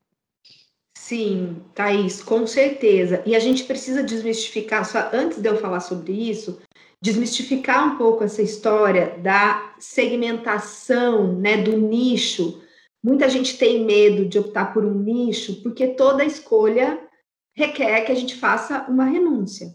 [SPEAKER 3] Sim, Thaís, com certeza. E a gente precisa desmistificar, só antes de eu falar sobre isso, desmistificar um pouco essa história da segmentação, né, do nicho. Muita gente tem medo de optar por um nicho, porque toda escolha requer que a gente faça uma renúncia.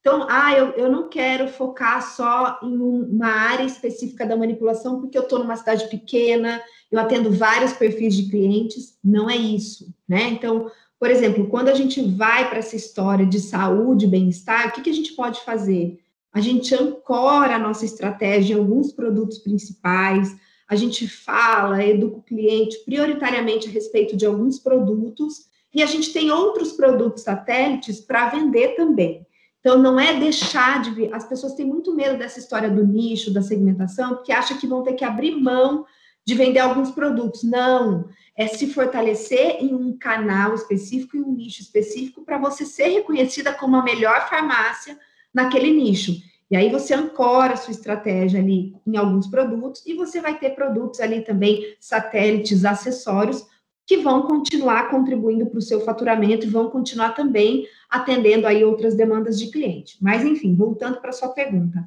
[SPEAKER 3] Então, ah, eu, eu não quero focar só em uma área específica da manipulação, porque eu estou numa cidade pequena, eu atendo vários perfis de clientes, não é isso, né? Então, por exemplo, quando a gente vai para essa história de saúde, bem-estar, o que, que a gente pode fazer? A gente ancora a nossa estratégia em alguns produtos principais, a gente fala, educa o cliente prioritariamente a respeito de alguns produtos, e a gente tem outros produtos satélites para vender também. Então, não é deixar de. As pessoas têm muito medo dessa história do nicho, da segmentação, porque acham que vão ter que abrir mão de vender alguns produtos. Não, é se fortalecer em um canal específico, em um nicho específico, para você ser reconhecida como a melhor farmácia naquele nicho. E aí você ancora a sua estratégia ali em alguns produtos e você vai ter produtos ali também, satélites, acessórios, que vão continuar contribuindo para o seu faturamento e vão continuar também atendendo aí outras demandas de cliente. Mas, enfim, voltando para a sua pergunta.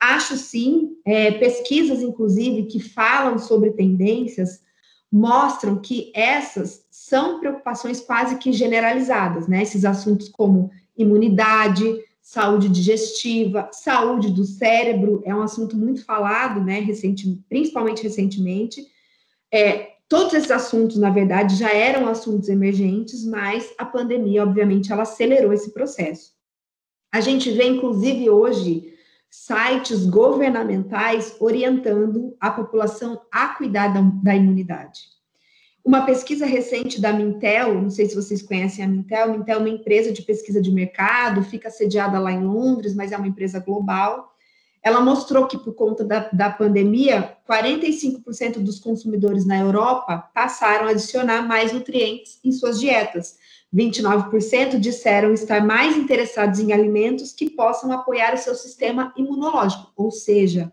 [SPEAKER 3] Acho sim, é, pesquisas, inclusive, que falam sobre tendências, mostram que essas são preocupações quase que generalizadas, né? Esses assuntos como imunidade, saúde digestiva, saúde do cérebro, é um assunto muito falado, né? Recente, principalmente recentemente. É, todos esses assuntos, na verdade, já eram assuntos emergentes, mas a pandemia, obviamente, ela acelerou esse processo. A gente vê, inclusive, hoje, sites governamentais orientando a população a cuidar da, da imunidade. Uma pesquisa recente da Mintel, não sei se vocês conhecem a Mintel, Mintel é uma empresa de pesquisa de mercado, fica sediada lá em Londres, mas é uma empresa global. Ela mostrou que, por conta da, da pandemia, 45% dos consumidores na Europa passaram a adicionar mais nutrientes em suas dietas. 29% disseram estar mais interessados em alimentos que possam apoiar o seu sistema imunológico, ou seja,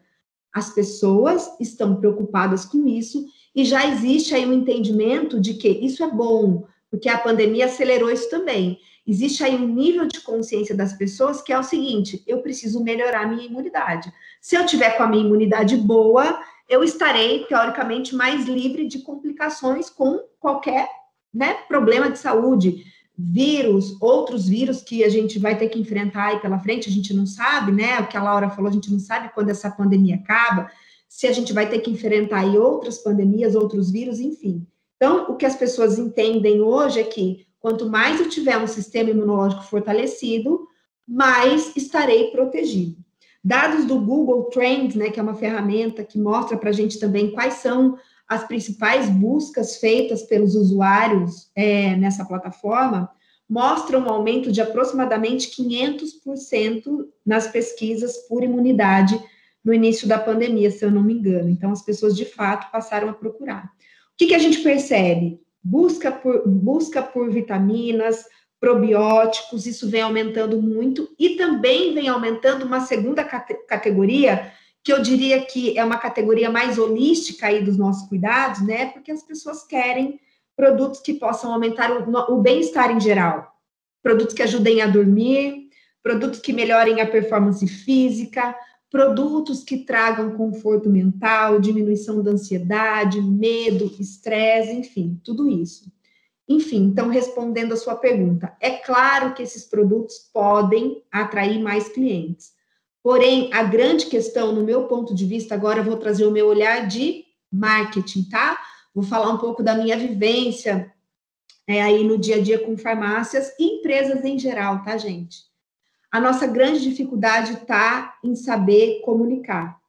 [SPEAKER 3] as pessoas estão preocupadas com isso e já existe aí um entendimento de que isso é bom, porque a pandemia acelerou isso também. Existe aí um nível de consciência das pessoas que é o seguinte: eu preciso melhorar minha imunidade. Se eu tiver com a minha imunidade boa, eu estarei teoricamente mais livre de complicações com qualquer né, problema de saúde, vírus, outros vírus que a gente vai ter que enfrentar aí pela frente, a gente não sabe, né? O que a Laura falou, a gente não sabe quando essa pandemia acaba, se a gente vai ter que enfrentar aí outras pandemias, outros vírus, enfim. Então, o que as pessoas entendem hoje é que quanto mais eu tiver um sistema imunológico fortalecido, mais estarei protegido. Dados do Google Trends, né, que é uma ferramenta que mostra para a gente também quais são as principais buscas feitas pelos usuários é, nessa plataforma mostram um aumento de aproximadamente 500% nas pesquisas por imunidade no início da pandemia, se eu não me engano. Então, as pessoas de fato passaram a procurar. O que, que a gente percebe? Busca por, busca por vitaminas, probióticos, isso vem aumentando muito, e também vem aumentando uma segunda categoria que eu diria que é uma categoria mais holística aí dos nossos cuidados, né? Porque as pessoas querem produtos que possam aumentar o, o bem-estar em geral, produtos que ajudem a dormir, produtos que melhorem a performance física, produtos que tragam conforto mental, diminuição da ansiedade, medo, estresse, enfim, tudo isso. Enfim, então, respondendo a sua pergunta, é claro que esses produtos podem atrair mais clientes. Porém, a grande questão, no meu ponto de vista, agora vou trazer o meu olhar de marketing, tá? Vou falar um pouco da minha vivência é, aí no dia a dia com farmácias e empresas em geral, tá, gente? A nossa grande dificuldade está em saber comunicar.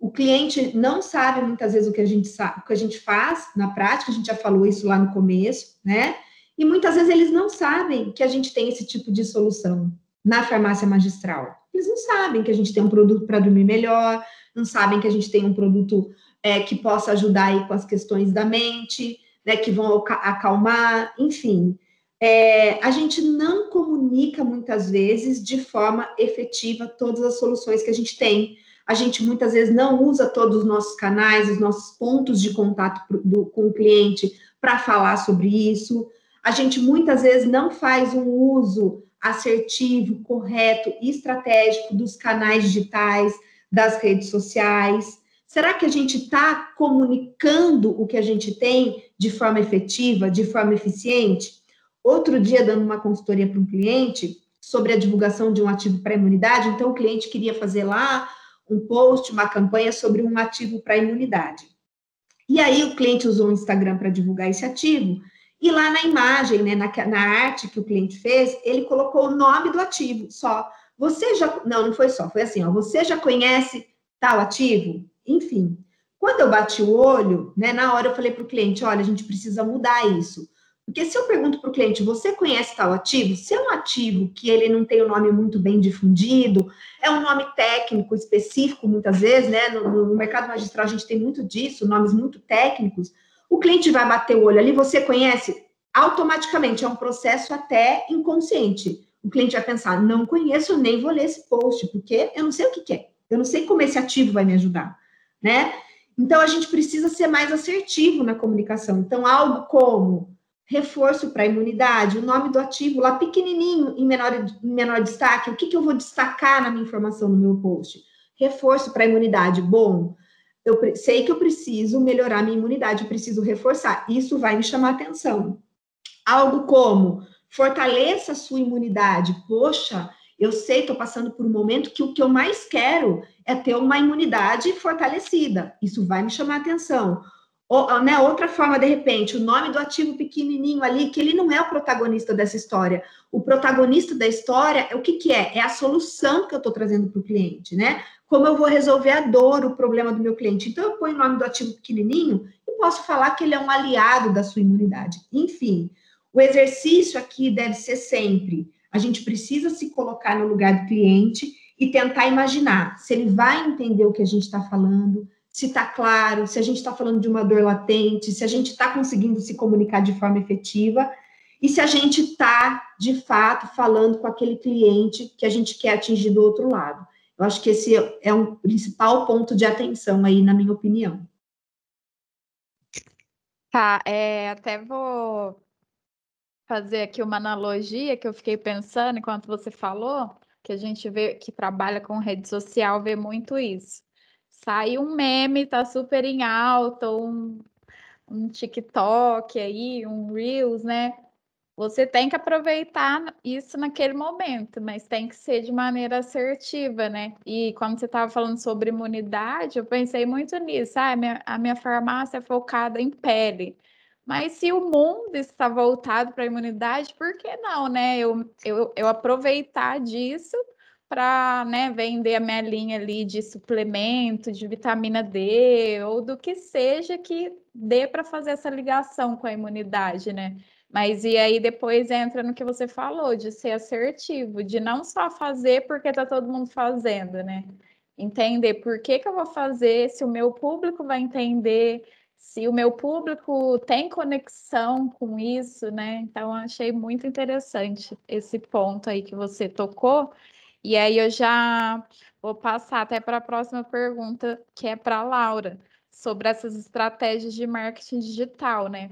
[SPEAKER 3] O cliente não sabe muitas vezes o que a gente sabe, o que a gente faz na prática, a gente já falou isso lá no começo, né? E muitas vezes eles não sabem que a gente tem esse tipo de solução na farmácia magistral. Eles não sabem que a gente tem um produto para dormir melhor, não sabem que a gente tem um produto é, que possa ajudar aí com as questões da mente, né, que vão acalmar, enfim. É, a gente não comunica muitas vezes de forma efetiva todas as soluções que a gente tem. A gente muitas vezes não usa todos os nossos canais, os nossos pontos de contato do, com o cliente para falar sobre isso. A gente muitas vezes não faz um uso assertivo, correto e estratégico dos canais digitais, das redes sociais? Será que a gente está comunicando o que a gente tem de forma efetiva, de forma eficiente? Outro dia, dando uma consultoria para um cliente sobre a divulgação de um ativo para imunidade, então o cliente queria fazer lá um post, uma campanha sobre um ativo para imunidade. E aí o cliente usou o Instagram para divulgar esse ativo, e lá na imagem, né, na, na arte que o cliente fez, ele colocou o nome do ativo só. Você já. Não, não foi só, foi assim, ó. Você já conhece tal ativo? Enfim. Quando eu bati o olho, né, na hora eu falei para o cliente: olha, a gente precisa mudar isso. Porque se eu pergunto para o cliente, você conhece tal ativo? Se é um ativo que ele não tem o um nome muito bem difundido, é um nome técnico específico, muitas vezes, né? No, no mercado magistral a gente tem muito disso, nomes muito técnicos. O cliente vai bater o olho ali, você conhece? Automaticamente, é um processo até inconsciente. O cliente vai pensar, não conheço, nem vou ler esse post, porque eu não sei o que, que é. Eu não sei como esse ativo vai me ajudar, né? Então, a gente precisa ser mais assertivo na comunicação. Então, algo como reforço para a imunidade, o nome do ativo lá pequenininho, em menor, em menor destaque, o que, que eu vou destacar na minha informação no meu post? Reforço para a imunidade, bom, eu sei que eu preciso melhorar minha imunidade, eu preciso reforçar. Isso vai me chamar atenção. Algo como fortaleça a sua imunidade. Poxa, eu sei, estou passando por um momento que o que eu mais quero é ter uma imunidade fortalecida. Isso vai me chamar atenção. Ou, né, outra forma, de repente, o nome do ativo pequenininho ali, que ele não é o protagonista dessa história. O protagonista da história, é o que, que é? É a solução que eu estou trazendo para o cliente, né? Como eu vou resolver a dor, o problema do meu cliente. Então, eu ponho o nome do ativo pequenininho e posso falar que ele é um aliado da sua imunidade. Enfim, o exercício aqui deve ser sempre: a gente precisa se colocar no lugar do cliente e tentar imaginar se ele vai entender o que a gente está falando, se está claro, se a gente está falando de uma dor latente, se a gente está conseguindo se comunicar de forma efetiva e se a gente está, de fato, falando com aquele cliente que a gente quer atingir do outro lado. Eu acho que esse é um principal ponto de atenção aí, na minha opinião.
[SPEAKER 2] Tá, é, até vou fazer aqui uma analogia que eu fiquei pensando enquanto você falou, que a gente vê que trabalha com rede social, vê muito isso sai um meme, tá super em alta, um, um TikTok aí, um Reels, né? Você tem que aproveitar isso naquele momento, mas tem que ser de maneira assertiva, né? E quando você estava falando sobre imunidade, eu pensei muito nisso. Ah, a minha, a minha farmácia é focada em pele. Mas se o mundo está voltado para a imunidade, por que não, né? Eu, eu, eu aproveitar disso para né, vender a minha linha ali de suplemento, de vitamina D, ou do que seja que dê para fazer essa ligação com a imunidade, né? Mas e aí depois entra no que você falou, de ser assertivo, de não só fazer porque está todo mundo fazendo, né? Entender por que, que eu vou fazer, se o meu público vai entender, se o meu público tem conexão com isso, né? Então, achei muito interessante esse ponto aí que você tocou. E aí eu já vou passar até para a próxima pergunta, que é para a Laura, sobre essas estratégias de marketing digital, né?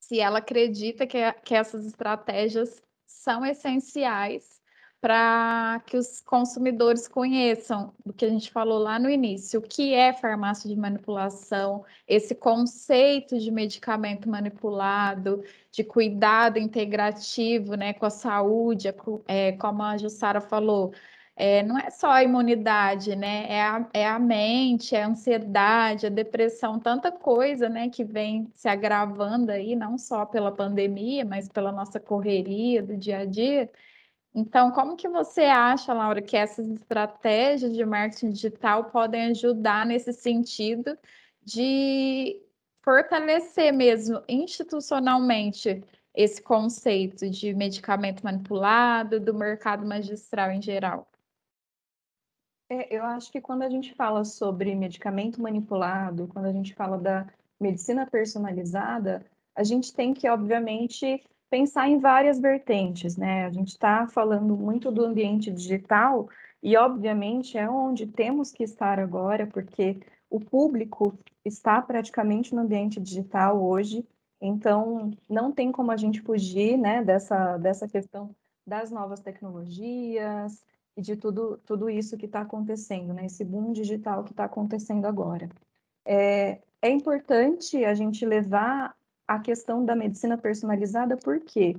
[SPEAKER 2] Se ela acredita que, que essas estratégias são essenciais para que os consumidores conheçam o que a gente falou lá no início, o que é farmácia de manipulação, esse conceito de medicamento manipulado, de cuidado integrativo né, com a saúde, é, como a Jussara falou, é, não é só a imunidade, né? É a, é a mente, é a ansiedade, a depressão, tanta coisa, né, que vem se agravando aí, não só pela pandemia, mas pela nossa correria do dia a dia. Então, como que você acha, Laura, que essas estratégias de marketing digital podem ajudar nesse sentido de fortalecer mesmo institucionalmente esse conceito de medicamento manipulado, do mercado magistral em geral?
[SPEAKER 4] É, eu acho que quando a gente fala sobre medicamento manipulado, quando a gente fala da medicina personalizada, a gente tem que, obviamente, pensar em várias vertentes, né? A gente está falando muito do ambiente digital e, obviamente, é onde temos que estar agora, porque o público está praticamente no ambiente digital hoje, então não tem como a gente fugir, né, dessa, dessa questão das novas tecnologias e de tudo, tudo isso que está acontecendo, né, esse boom digital que está acontecendo agora. É, é importante a gente levar a questão da medicina personalizada, porque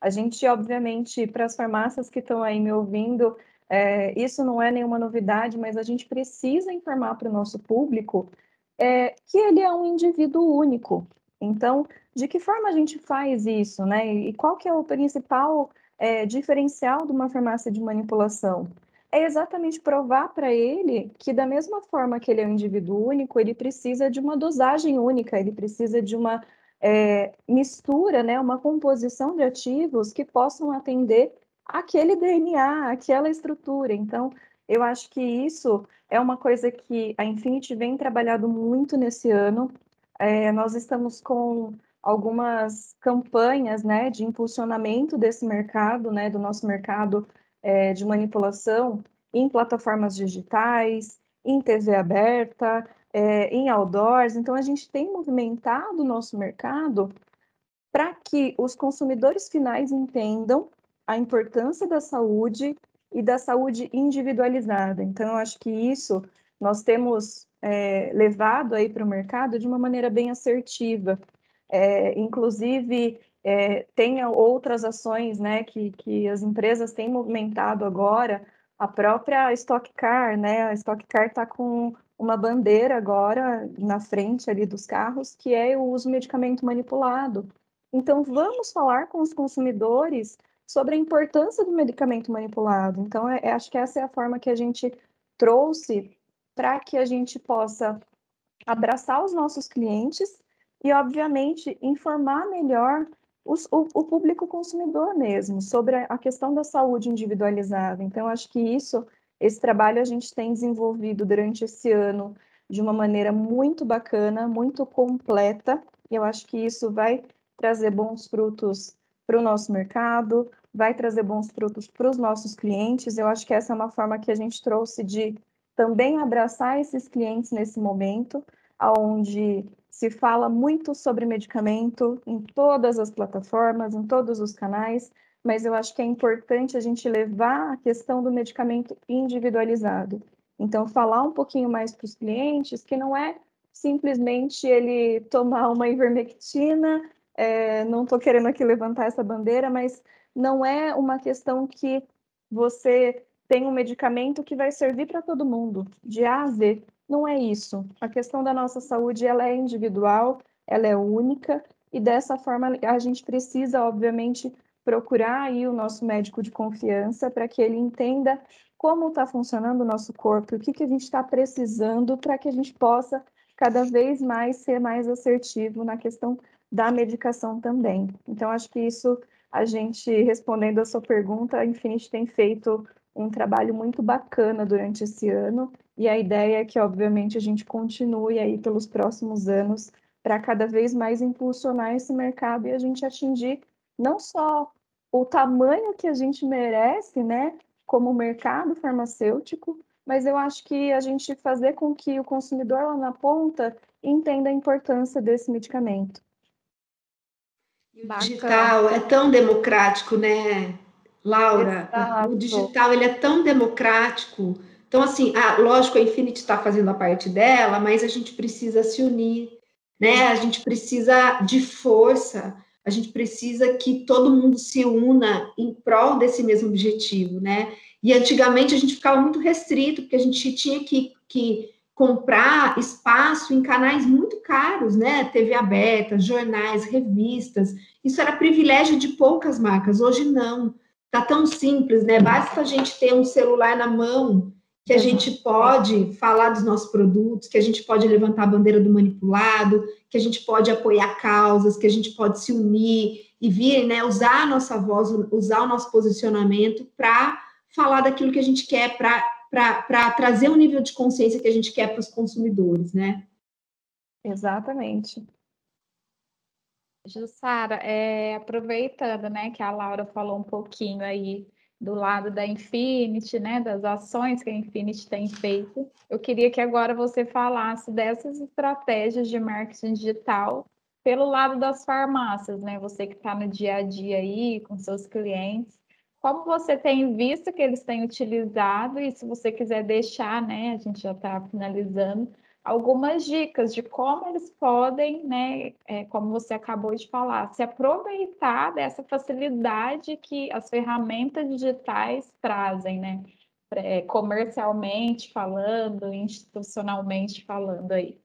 [SPEAKER 4] a gente, obviamente, para as farmácias que estão aí me ouvindo, é, isso não é nenhuma novidade, mas a gente precisa informar para o nosso público é, que ele é um indivíduo único. Então, de que forma a gente faz isso, né? E qual que é o principal é, diferencial de uma farmácia de manipulação? É exatamente provar para ele que, da mesma forma que ele é um indivíduo único, ele precisa de uma dosagem única, ele precisa de uma é, mistura, né, uma composição de ativos que possam atender aquele DNA, aquela estrutura. Então, eu acho que isso é uma coisa que a Infinity vem trabalhando muito nesse ano. É, nós estamos com algumas campanhas né, de impulsionamento desse mercado, né, do nosso mercado é, de manipulação em plataformas digitais, em TV aberta, é, em outdoors. Então, a gente tem movimentado o nosso mercado para que os consumidores finais entendam a importância da saúde e da saúde individualizada. Então, eu acho que isso nós temos é, levado aí para o mercado de uma maneira bem assertiva. É, inclusive, é, tem outras ações né, que, que as empresas têm movimentado agora a própria Stock Car, né? A Stock Car está com uma bandeira agora na frente ali dos carros, que é o uso de medicamento manipulado. Então, vamos falar com os consumidores sobre a importância do medicamento manipulado. Então, é, é, acho que essa é a forma que a gente trouxe para que a gente possa abraçar os nossos clientes e, obviamente, informar melhor os, o, o, público consumidor mesmo sobre a, a questão da saúde individualizada. Então, acho que isso esse trabalho a gente tem desenvolvido durante esse ano de uma maneira muito bacana, muito completa, e eu acho que isso vai trazer bons frutos para o nosso mercado, vai trazer bons frutos para os nossos clientes. Eu acho que essa é uma forma que a gente trouxe de também abraçar esses clientes nesse momento, onde se fala muito sobre medicamento em todas as plataformas, em todos os canais, mas eu acho que é importante a gente levar a questão do medicamento individualizado. Então, falar um pouquinho mais para os clientes que não é simplesmente ele tomar uma ivermectina, é, não estou querendo aqui levantar essa bandeira, mas não é uma questão que você tem um medicamento que vai servir para todo mundo, de A a Z. Não é isso. A questão da nossa saúde ela é individual, ela é única, e dessa forma a gente precisa, obviamente, procurar aí o nosso médico de confiança para que ele entenda como está funcionando o nosso corpo, o que, que a gente está precisando para que a gente possa cada vez mais ser mais assertivo na questão da medicação também. Então, acho que isso, a gente, respondendo a sua pergunta, a Infinity tem feito um trabalho muito bacana durante esse ano, e a ideia é que, obviamente, a gente continue aí pelos próximos anos para cada vez mais impulsionar esse mercado e a gente atingir não só o tamanho que a gente merece, né, como mercado farmacêutico, mas eu acho que a gente fazer com que o consumidor lá na ponta entenda a importância desse medicamento.
[SPEAKER 3] o digital é tão democrático, né, Laura? Exato. O digital ele é tão democrático. Então, assim, ah, lógico, a Infinity está fazendo a parte dela, mas a gente precisa se unir, né? A gente precisa de força a gente precisa que todo mundo se una em prol desse mesmo objetivo, né? E antigamente a gente ficava muito restrito, porque a gente tinha que, que comprar espaço em canais muito caros, né? TV aberta, jornais, revistas. Isso era privilégio de poucas marcas. Hoje não. Tá tão simples, né? Basta a gente ter um celular na mão que a gente pode falar dos nossos produtos, que a gente pode levantar a bandeira do manipulado, que a gente pode apoiar causas, que a gente pode se unir e vir, né, usar a nossa voz, usar o nosso posicionamento para falar daquilo que a gente quer, para trazer o nível de consciência que a gente quer para os consumidores, né?
[SPEAKER 4] Exatamente.
[SPEAKER 2] Jussara, é, aproveitando, né, que a Laura falou um pouquinho aí do lado da Infinity, né, das ações que a Infinity tem feito. Eu queria que agora você falasse dessas estratégias de marketing digital pelo lado das farmácias, né? Você que está no dia a dia aí com seus clientes, como você tem visto que eles têm utilizado e se você quiser deixar, né? A gente já está finalizando algumas dicas de como eles podem, né, é, como você acabou de falar, se aproveitar dessa facilidade que as ferramentas digitais trazem, né, é, comercialmente falando, institucionalmente falando aí.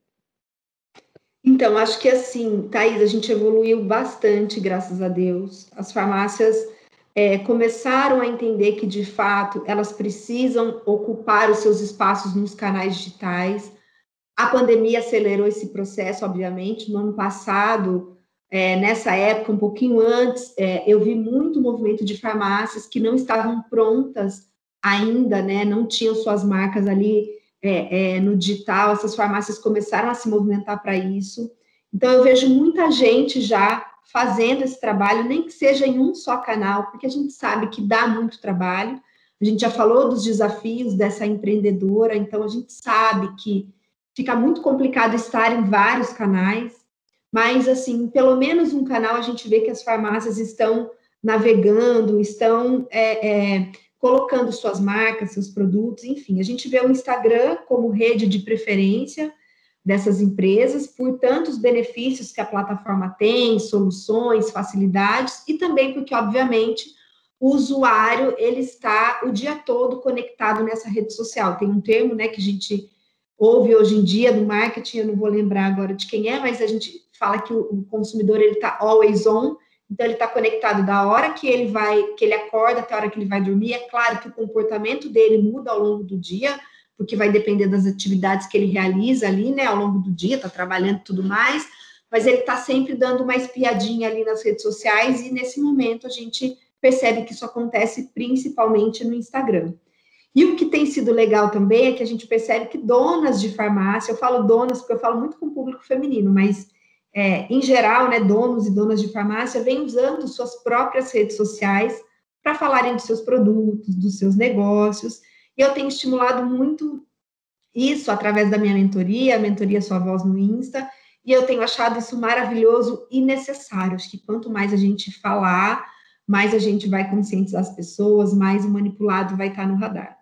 [SPEAKER 3] Então, acho que assim, Thaís, a gente evoluiu bastante, graças a Deus. As farmácias é, começaram a entender que, de fato, elas precisam ocupar os seus espaços nos canais digitais a pandemia acelerou esse processo, obviamente. No ano passado, é, nessa época, um pouquinho antes, é, eu vi muito movimento de farmácias que não estavam prontas ainda, né? Não tinham suas marcas ali é, é no digital. Essas farmácias começaram a se movimentar para isso. Então, eu vejo muita gente já fazendo esse trabalho, nem que seja em um só canal, porque a gente sabe que dá muito trabalho. A gente já falou dos desafios dessa empreendedora, então a gente sabe que fica muito complicado estar em vários canais, mas assim, pelo menos um canal a gente vê que as farmácias estão navegando, estão é, é, colocando suas marcas, seus produtos, enfim, a gente vê o Instagram como rede de preferência dessas empresas por tantos benefícios que a plataforma tem, soluções, facilidades e também porque, obviamente, o usuário ele está o dia todo conectado nessa rede social. Tem um termo, né, que a gente ouve hoje em dia no marketing, eu não vou lembrar agora de quem é, mas a gente fala que o, consumidor ele está always on, então ele está conectado da hora que ele vai, que ele acorda até a hora que ele vai dormir. É claro que o comportamento dele muda ao longo do dia, porque vai depender das atividades que ele realiza ali, né, ao longo do dia, está trabalhando tudo mais, mas ele está sempre dando uma espiadinha ali nas redes sociais e nesse momento a gente percebe que isso acontece principalmente no Instagram. E o que tem sido legal também é que a gente percebe que donas de farmácia, eu falo donas porque eu falo muito com o público feminino, mas é, em geral, né, donos e donas de farmácia vêm usando suas próprias redes sociais para falarem dos seus produtos, dos seus negócios. E eu tenho estimulado muito isso através da minha mentoria, a mentoria Sua Voz no Insta, e eu tenho achado isso maravilhoso e necessário. Acho que quanto mais a gente falar, mais a gente vai conscientizar as pessoas, mais o manipulado vai estar no radar.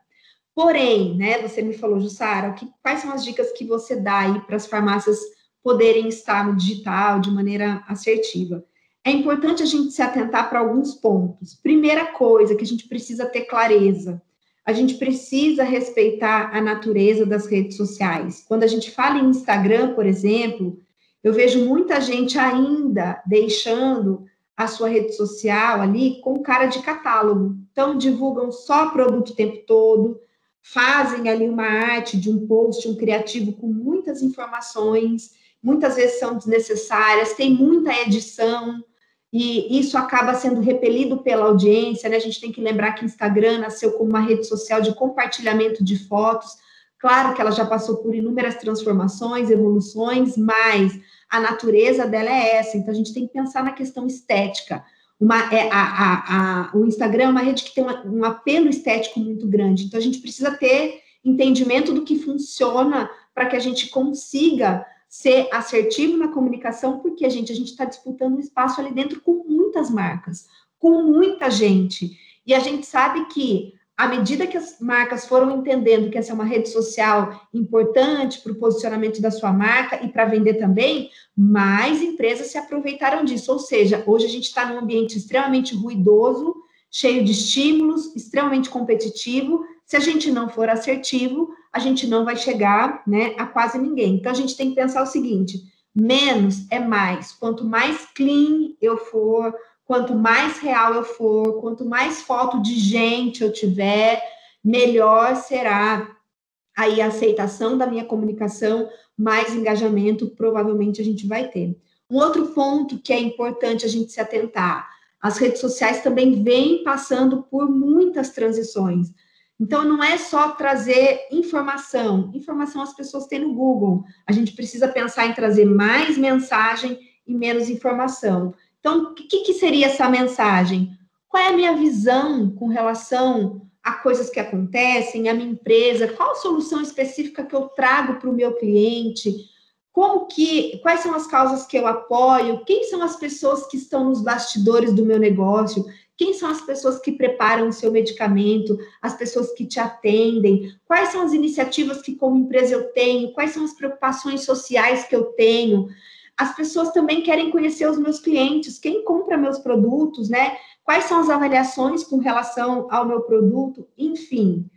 [SPEAKER 3] Porém, né, você me falou, Jussara, que, quais são as dicas que você dá aí para as farmácias poderem estar no digital de maneira assertiva. É importante a gente se atentar para alguns pontos. Primeira coisa que a gente precisa ter clareza. A gente precisa respeitar a natureza das redes sociais. Quando a gente fala em Instagram, por exemplo, eu vejo muita gente ainda deixando a sua rede social ali com cara de catálogo. Então, divulgam só produto o tempo todo, fazem ali uma arte de um post, um criativo com muitas informações muitas vezes são desnecessárias, tem muita edição, e isso acaba sendo repelido pela audiência, né? A gente tem que lembrar que Instagram nasceu como uma rede social de compartilhamento de fotos. Claro que ela já passou por inúmeras transformações, evoluções, mas a natureza dela é essa. Então a gente tem que pensar na questão estética. Uma, é, a, a, a, o Instagram é uma rede que tem uma, um apelo estético muito grande. Então a gente precisa ter entendimento do que funciona para que a gente consiga ser assertivo na comunicação, porque gente a gente está disputando um espaço ali dentro com muitas marcas, com muita gente. E a gente sabe que à medida que as marcas foram entendendo que essa é uma rede social importante para o posicionamento da sua marca e para vender também, mais empresas se aproveitaram disso. Ou seja, hoje a gente está num ambiente extremamente ruidoso, cheio de estímulos, extremamente competitivo. Se a gente não for assertivo, a gente não vai chegar né, a quase ninguém. Então, a gente tem que pensar o seguinte: menos é mais. Quanto mais clean eu for, quanto mais real eu for, quanto mais foto de gente eu tiver, melhor será aí a aceitação da minha comunicação, mais engajamento provavelmente a gente vai ter. Um outro ponto que é importante a gente se atentar: as redes sociais também vêm passando por muitas transições. Então, não é só trazer informação. Informação as pessoas têm no Google. A gente precisa pensar em trazer mais mensagem e menos informação. Então, o que, que seria essa mensagem? Qual é a minha visão com relação a coisas que acontecem, a minha empresa? Qual a solução específica que eu trago para o meu cliente? Como que, quais são as causas que eu apoio? Quem são as pessoas que estão nos bastidores do meu negócio? Quem são as pessoas que preparam o seu medicamento, as pessoas que te atendem? Quais são as iniciativas que, como empresa, eu tenho? Quais são as preocupações sociais que eu tenho? As pessoas também querem conhecer os meus clientes, quem compra meus produtos, né? Quais são as avaliações com relação ao meu produto? Enfim,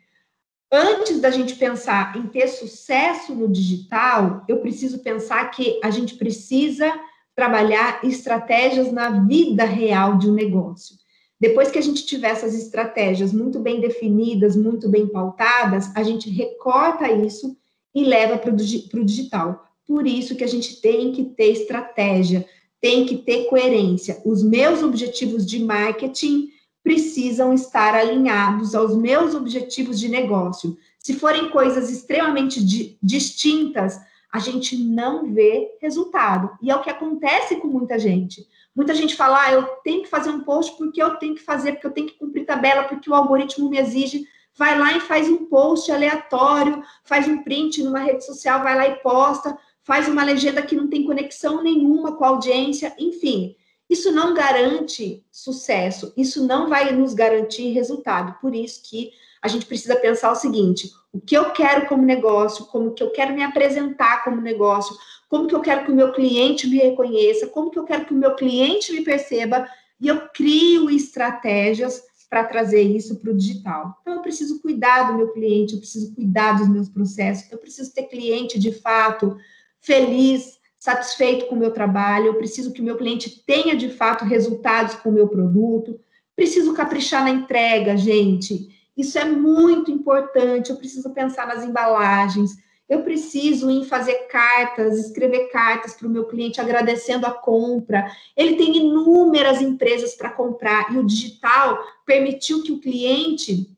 [SPEAKER 3] antes da gente pensar em ter sucesso no digital, eu preciso pensar que a gente precisa trabalhar estratégias na vida real de um negócio. Depois que a gente tiver essas estratégias muito bem definidas, muito bem pautadas, a gente recorta isso e leva para o digital. Por isso que a gente tem que ter estratégia, tem que ter coerência. Os meus objetivos de marketing precisam estar alinhados aos meus objetivos de negócio. Se forem coisas extremamente di distintas, a gente não vê resultado. E é o que acontece com muita gente. Muita gente fala, ah, eu tenho que fazer um post porque eu tenho que fazer, porque eu tenho que cumprir tabela, porque o algoritmo me exige. Vai lá e faz um post aleatório, faz um print numa rede social, vai lá e posta, faz uma legenda que não tem conexão nenhuma com a audiência, enfim. Isso não garante sucesso, isso não vai nos garantir resultado. Por isso que a gente precisa pensar o seguinte: o que eu quero como negócio, como que eu quero me apresentar como negócio, como que eu quero que o meu cliente me reconheça, como que eu quero que o meu cliente me perceba, e eu crio estratégias para trazer isso para o digital. Então, eu preciso cuidar do meu cliente, eu preciso cuidar dos meus processos, eu preciso ter cliente de fato feliz, satisfeito com o meu trabalho, eu preciso que o meu cliente tenha de fato resultados com o meu produto, preciso caprichar na entrega, gente. Isso é muito importante. Eu preciso pensar nas embalagens, eu preciso em fazer cartas, escrever cartas para o meu cliente agradecendo a compra. Ele tem inúmeras empresas para comprar e o digital permitiu que o cliente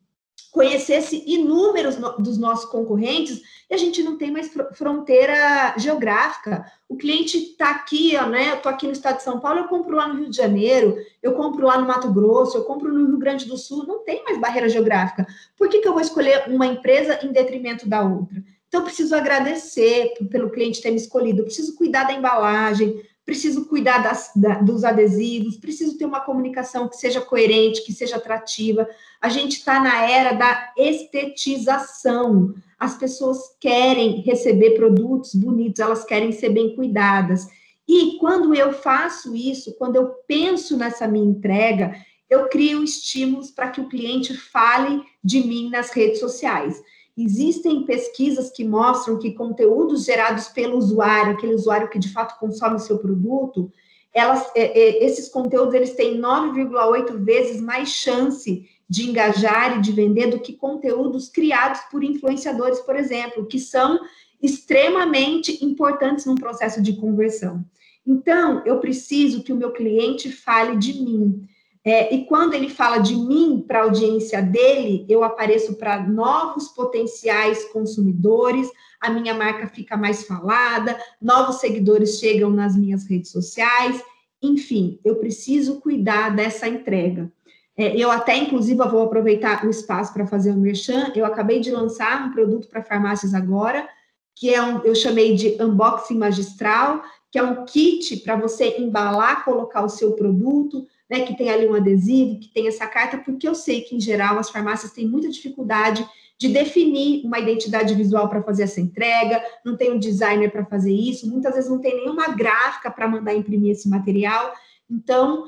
[SPEAKER 3] conhecesse inúmeros no, dos nossos concorrentes e a gente não tem mais fronteira geográfica. O cliente está aqui, ó, né? Eu estou aqui no estado de São Paulo, eu compro lá no Rio de Janeiro, eu compro lá no Mato Grosso, eu compro no Rio Grande do Sul, não tem mais barreira geográfica. Por que, que eu vou escolher uma empresa em detrimento da outra? Então, preciso agradecer pelo cliente ter me escolhido, eu preciso cuidar da embalagem, preciso cuidar das, da, dos adesivos, preciso ter uma comunicação que seja coerente, que seja atrativa. A gente está na era da estetização. As pessoas querem receber produtos bonitos, elas querem ser bem cuidadas. E quando eu faço isso, quando eu penso nessa minha entrega, eu crio estímulos para que o cliente fale de mim nas redes sociais. Existem pesquisas que mostram que conteúdos gerados pelo usuário, aquele usuário que de fato consome o seu produto, elas, é, é, esses conteúdos eles têm 9,8 vezes mais chance de engajar e de vender do que conteúdos criados por influenciadores, por exemplo, que são extremamente importantes num processo de conversão. Então, eu preciso que o meu cliente fale de mim. É, e quando ele fala de mim para a audiência dele, eu apareço para novos potenciais consumidores, a minha marca fica mais falada, novos seguidores chegam nas minhas redes sociais, enfim, eu preciso cuidar dessa entrega. É, eu até, inclusive, vou aproveitar o espaço para fazer um merchan. Eu acabei de lançar um produto para farmácias agora, que é um, eu chamei de unboxing magistral, que é um kit para você embalar, colocar o seu produto, né, que tem ali um adesivo, que tem essa carta, porque eu sei que, em geral, as farmácias têm muita dificuldade de definir uma identidade visual para fazer essa entrega, não tem um designer para fazer isso, muitas vezes não tem nenhuma gráfica para mandar imprimir esse material. Então,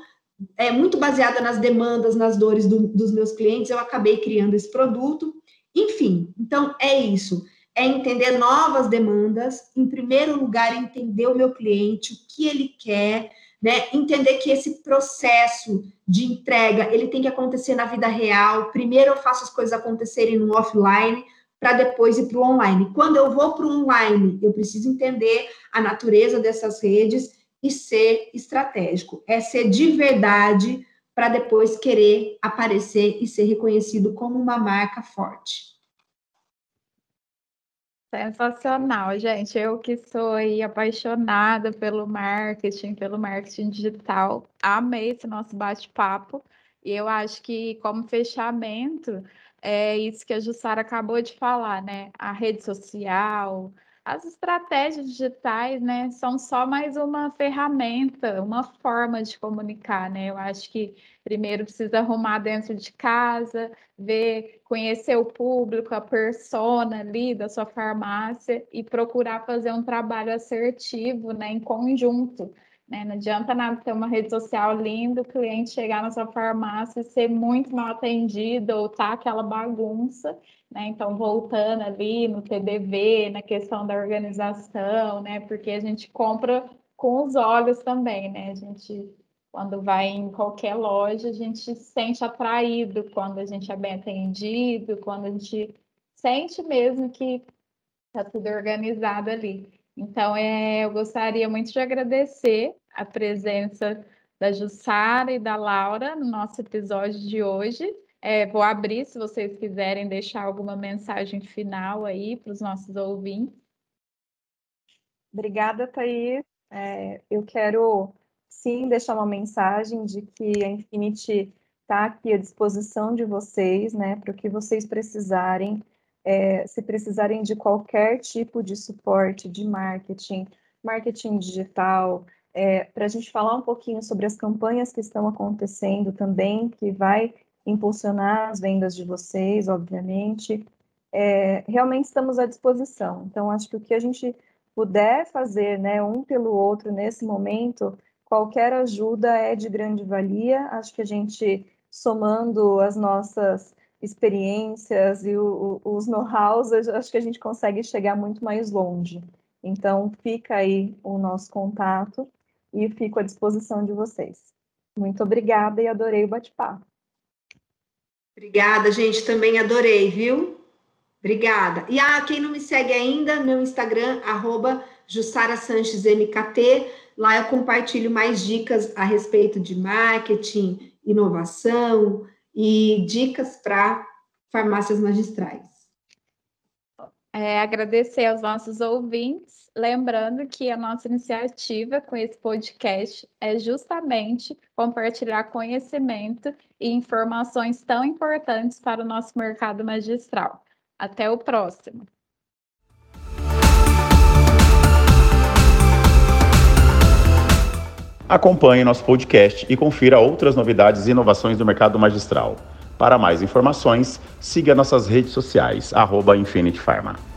[SPEAKER 3] é muito baseada nas demandas, nas dores do, dos meus clientes, eu acabei criando esse produto. Enfim, então é isso. É entender novas demandas, em primeiro lugar, entender o meu cliente, o que ele quer, né? Entender que esse processo de entrega, ele tem que acontecer na vida real. Primeiro eu faço as coisas acontecerem no offline, para depois ir para o online. Quando eu vou para o online, eu preciso entender a natureza dessas redes e ser estratégico. É ser de verdade para depois querer aparecer e ser reconhecido como uma marca forte.
[SPEAKER 2] Sensacional, gente. Eu que sou apaixonada pelo marketing, pelo marketing digital, amei esse nosso bate-papo. E eu acho que, como fechamento, é isso que a Jussara acabou de falar, né? A rede social, as estratégias digitais, né, são só mais uma ferramenta, uma forma de comunicar, né? Eu acho que primeiro precisa arrumar dentro de casa, ver, conhecer o público, a persona ali da sua farmácia e procurar fazer um trabalho assertivo, né, em conjunto. Né? Não adianta nada ter uma rede social linda, o cliente chegar na sua farmácia e ser muito mal atendido ou tá aquela bagunça né? Então, voltando ali no TDV, na questão da organização, né? Porque a gente compra com os olhos também, né? A gente, quando vai em qualquer loja, a gente se sente atraído quando a gente é bem atendido, quando a gente sente mesmo que está tudo organizado ali. Então, é, eu gostaria muito de agradecer a presença da Jussara e da Laura no nosso episódio de hoje. É, vou abrir se vocês quiserem deixar alguma mensagem final aí para os nossos ouvintes.
[SPEAKER 4] Obrigada, Thaís. É, eu quero sim deixar uma mensagem de que a Infinity está aqui à disposição de vocês, né, para o que vocês precisarem. É, se precisarem de qualquer tipo de suporte de marketing, marketing digital, é, para a gente falar um pouquinho sobre as campanhas que estão acontecendo também, que vai impulsionar as vendas de vocês, obviamente. É, realmente estamos à disposição. Então, acho que o que a gente puder fazer, né, um pelo outro nesse momento, qualquer ajuda é de grande valia. Acho que a gente somando as nossas experiências e o, o, os know-hows, acho que a gente consegue chegar muito mais longe. Então, fica aí o nosso contato e fico à disposição de vocês. Muito obrigada e adorei o bate-papo.
[SPEAKER 3] Obrigada, gente, também adorei, viu? Obrigada. E ah, quem não me segue ainda, meu Instagram, arroba. Lá eu compartilho mais dicas a respeito de marketing, inovação e dicas para farmácias magistrais.
[SPEAKER 2] É, agradecer aos nossos ouvintes, lembrando que a nossa iniciativa com esse podcast é justamente compartilhar conhecimento e informações tão importantes para o nosso mercado magistral. Até o próximo.
[SPEAKER 1] Acompanhe nosso podcast e confira outras novidades e inovações do mercado magistral. Para mais informações, siga nossas redes sociais, arroba Infinity Pharma.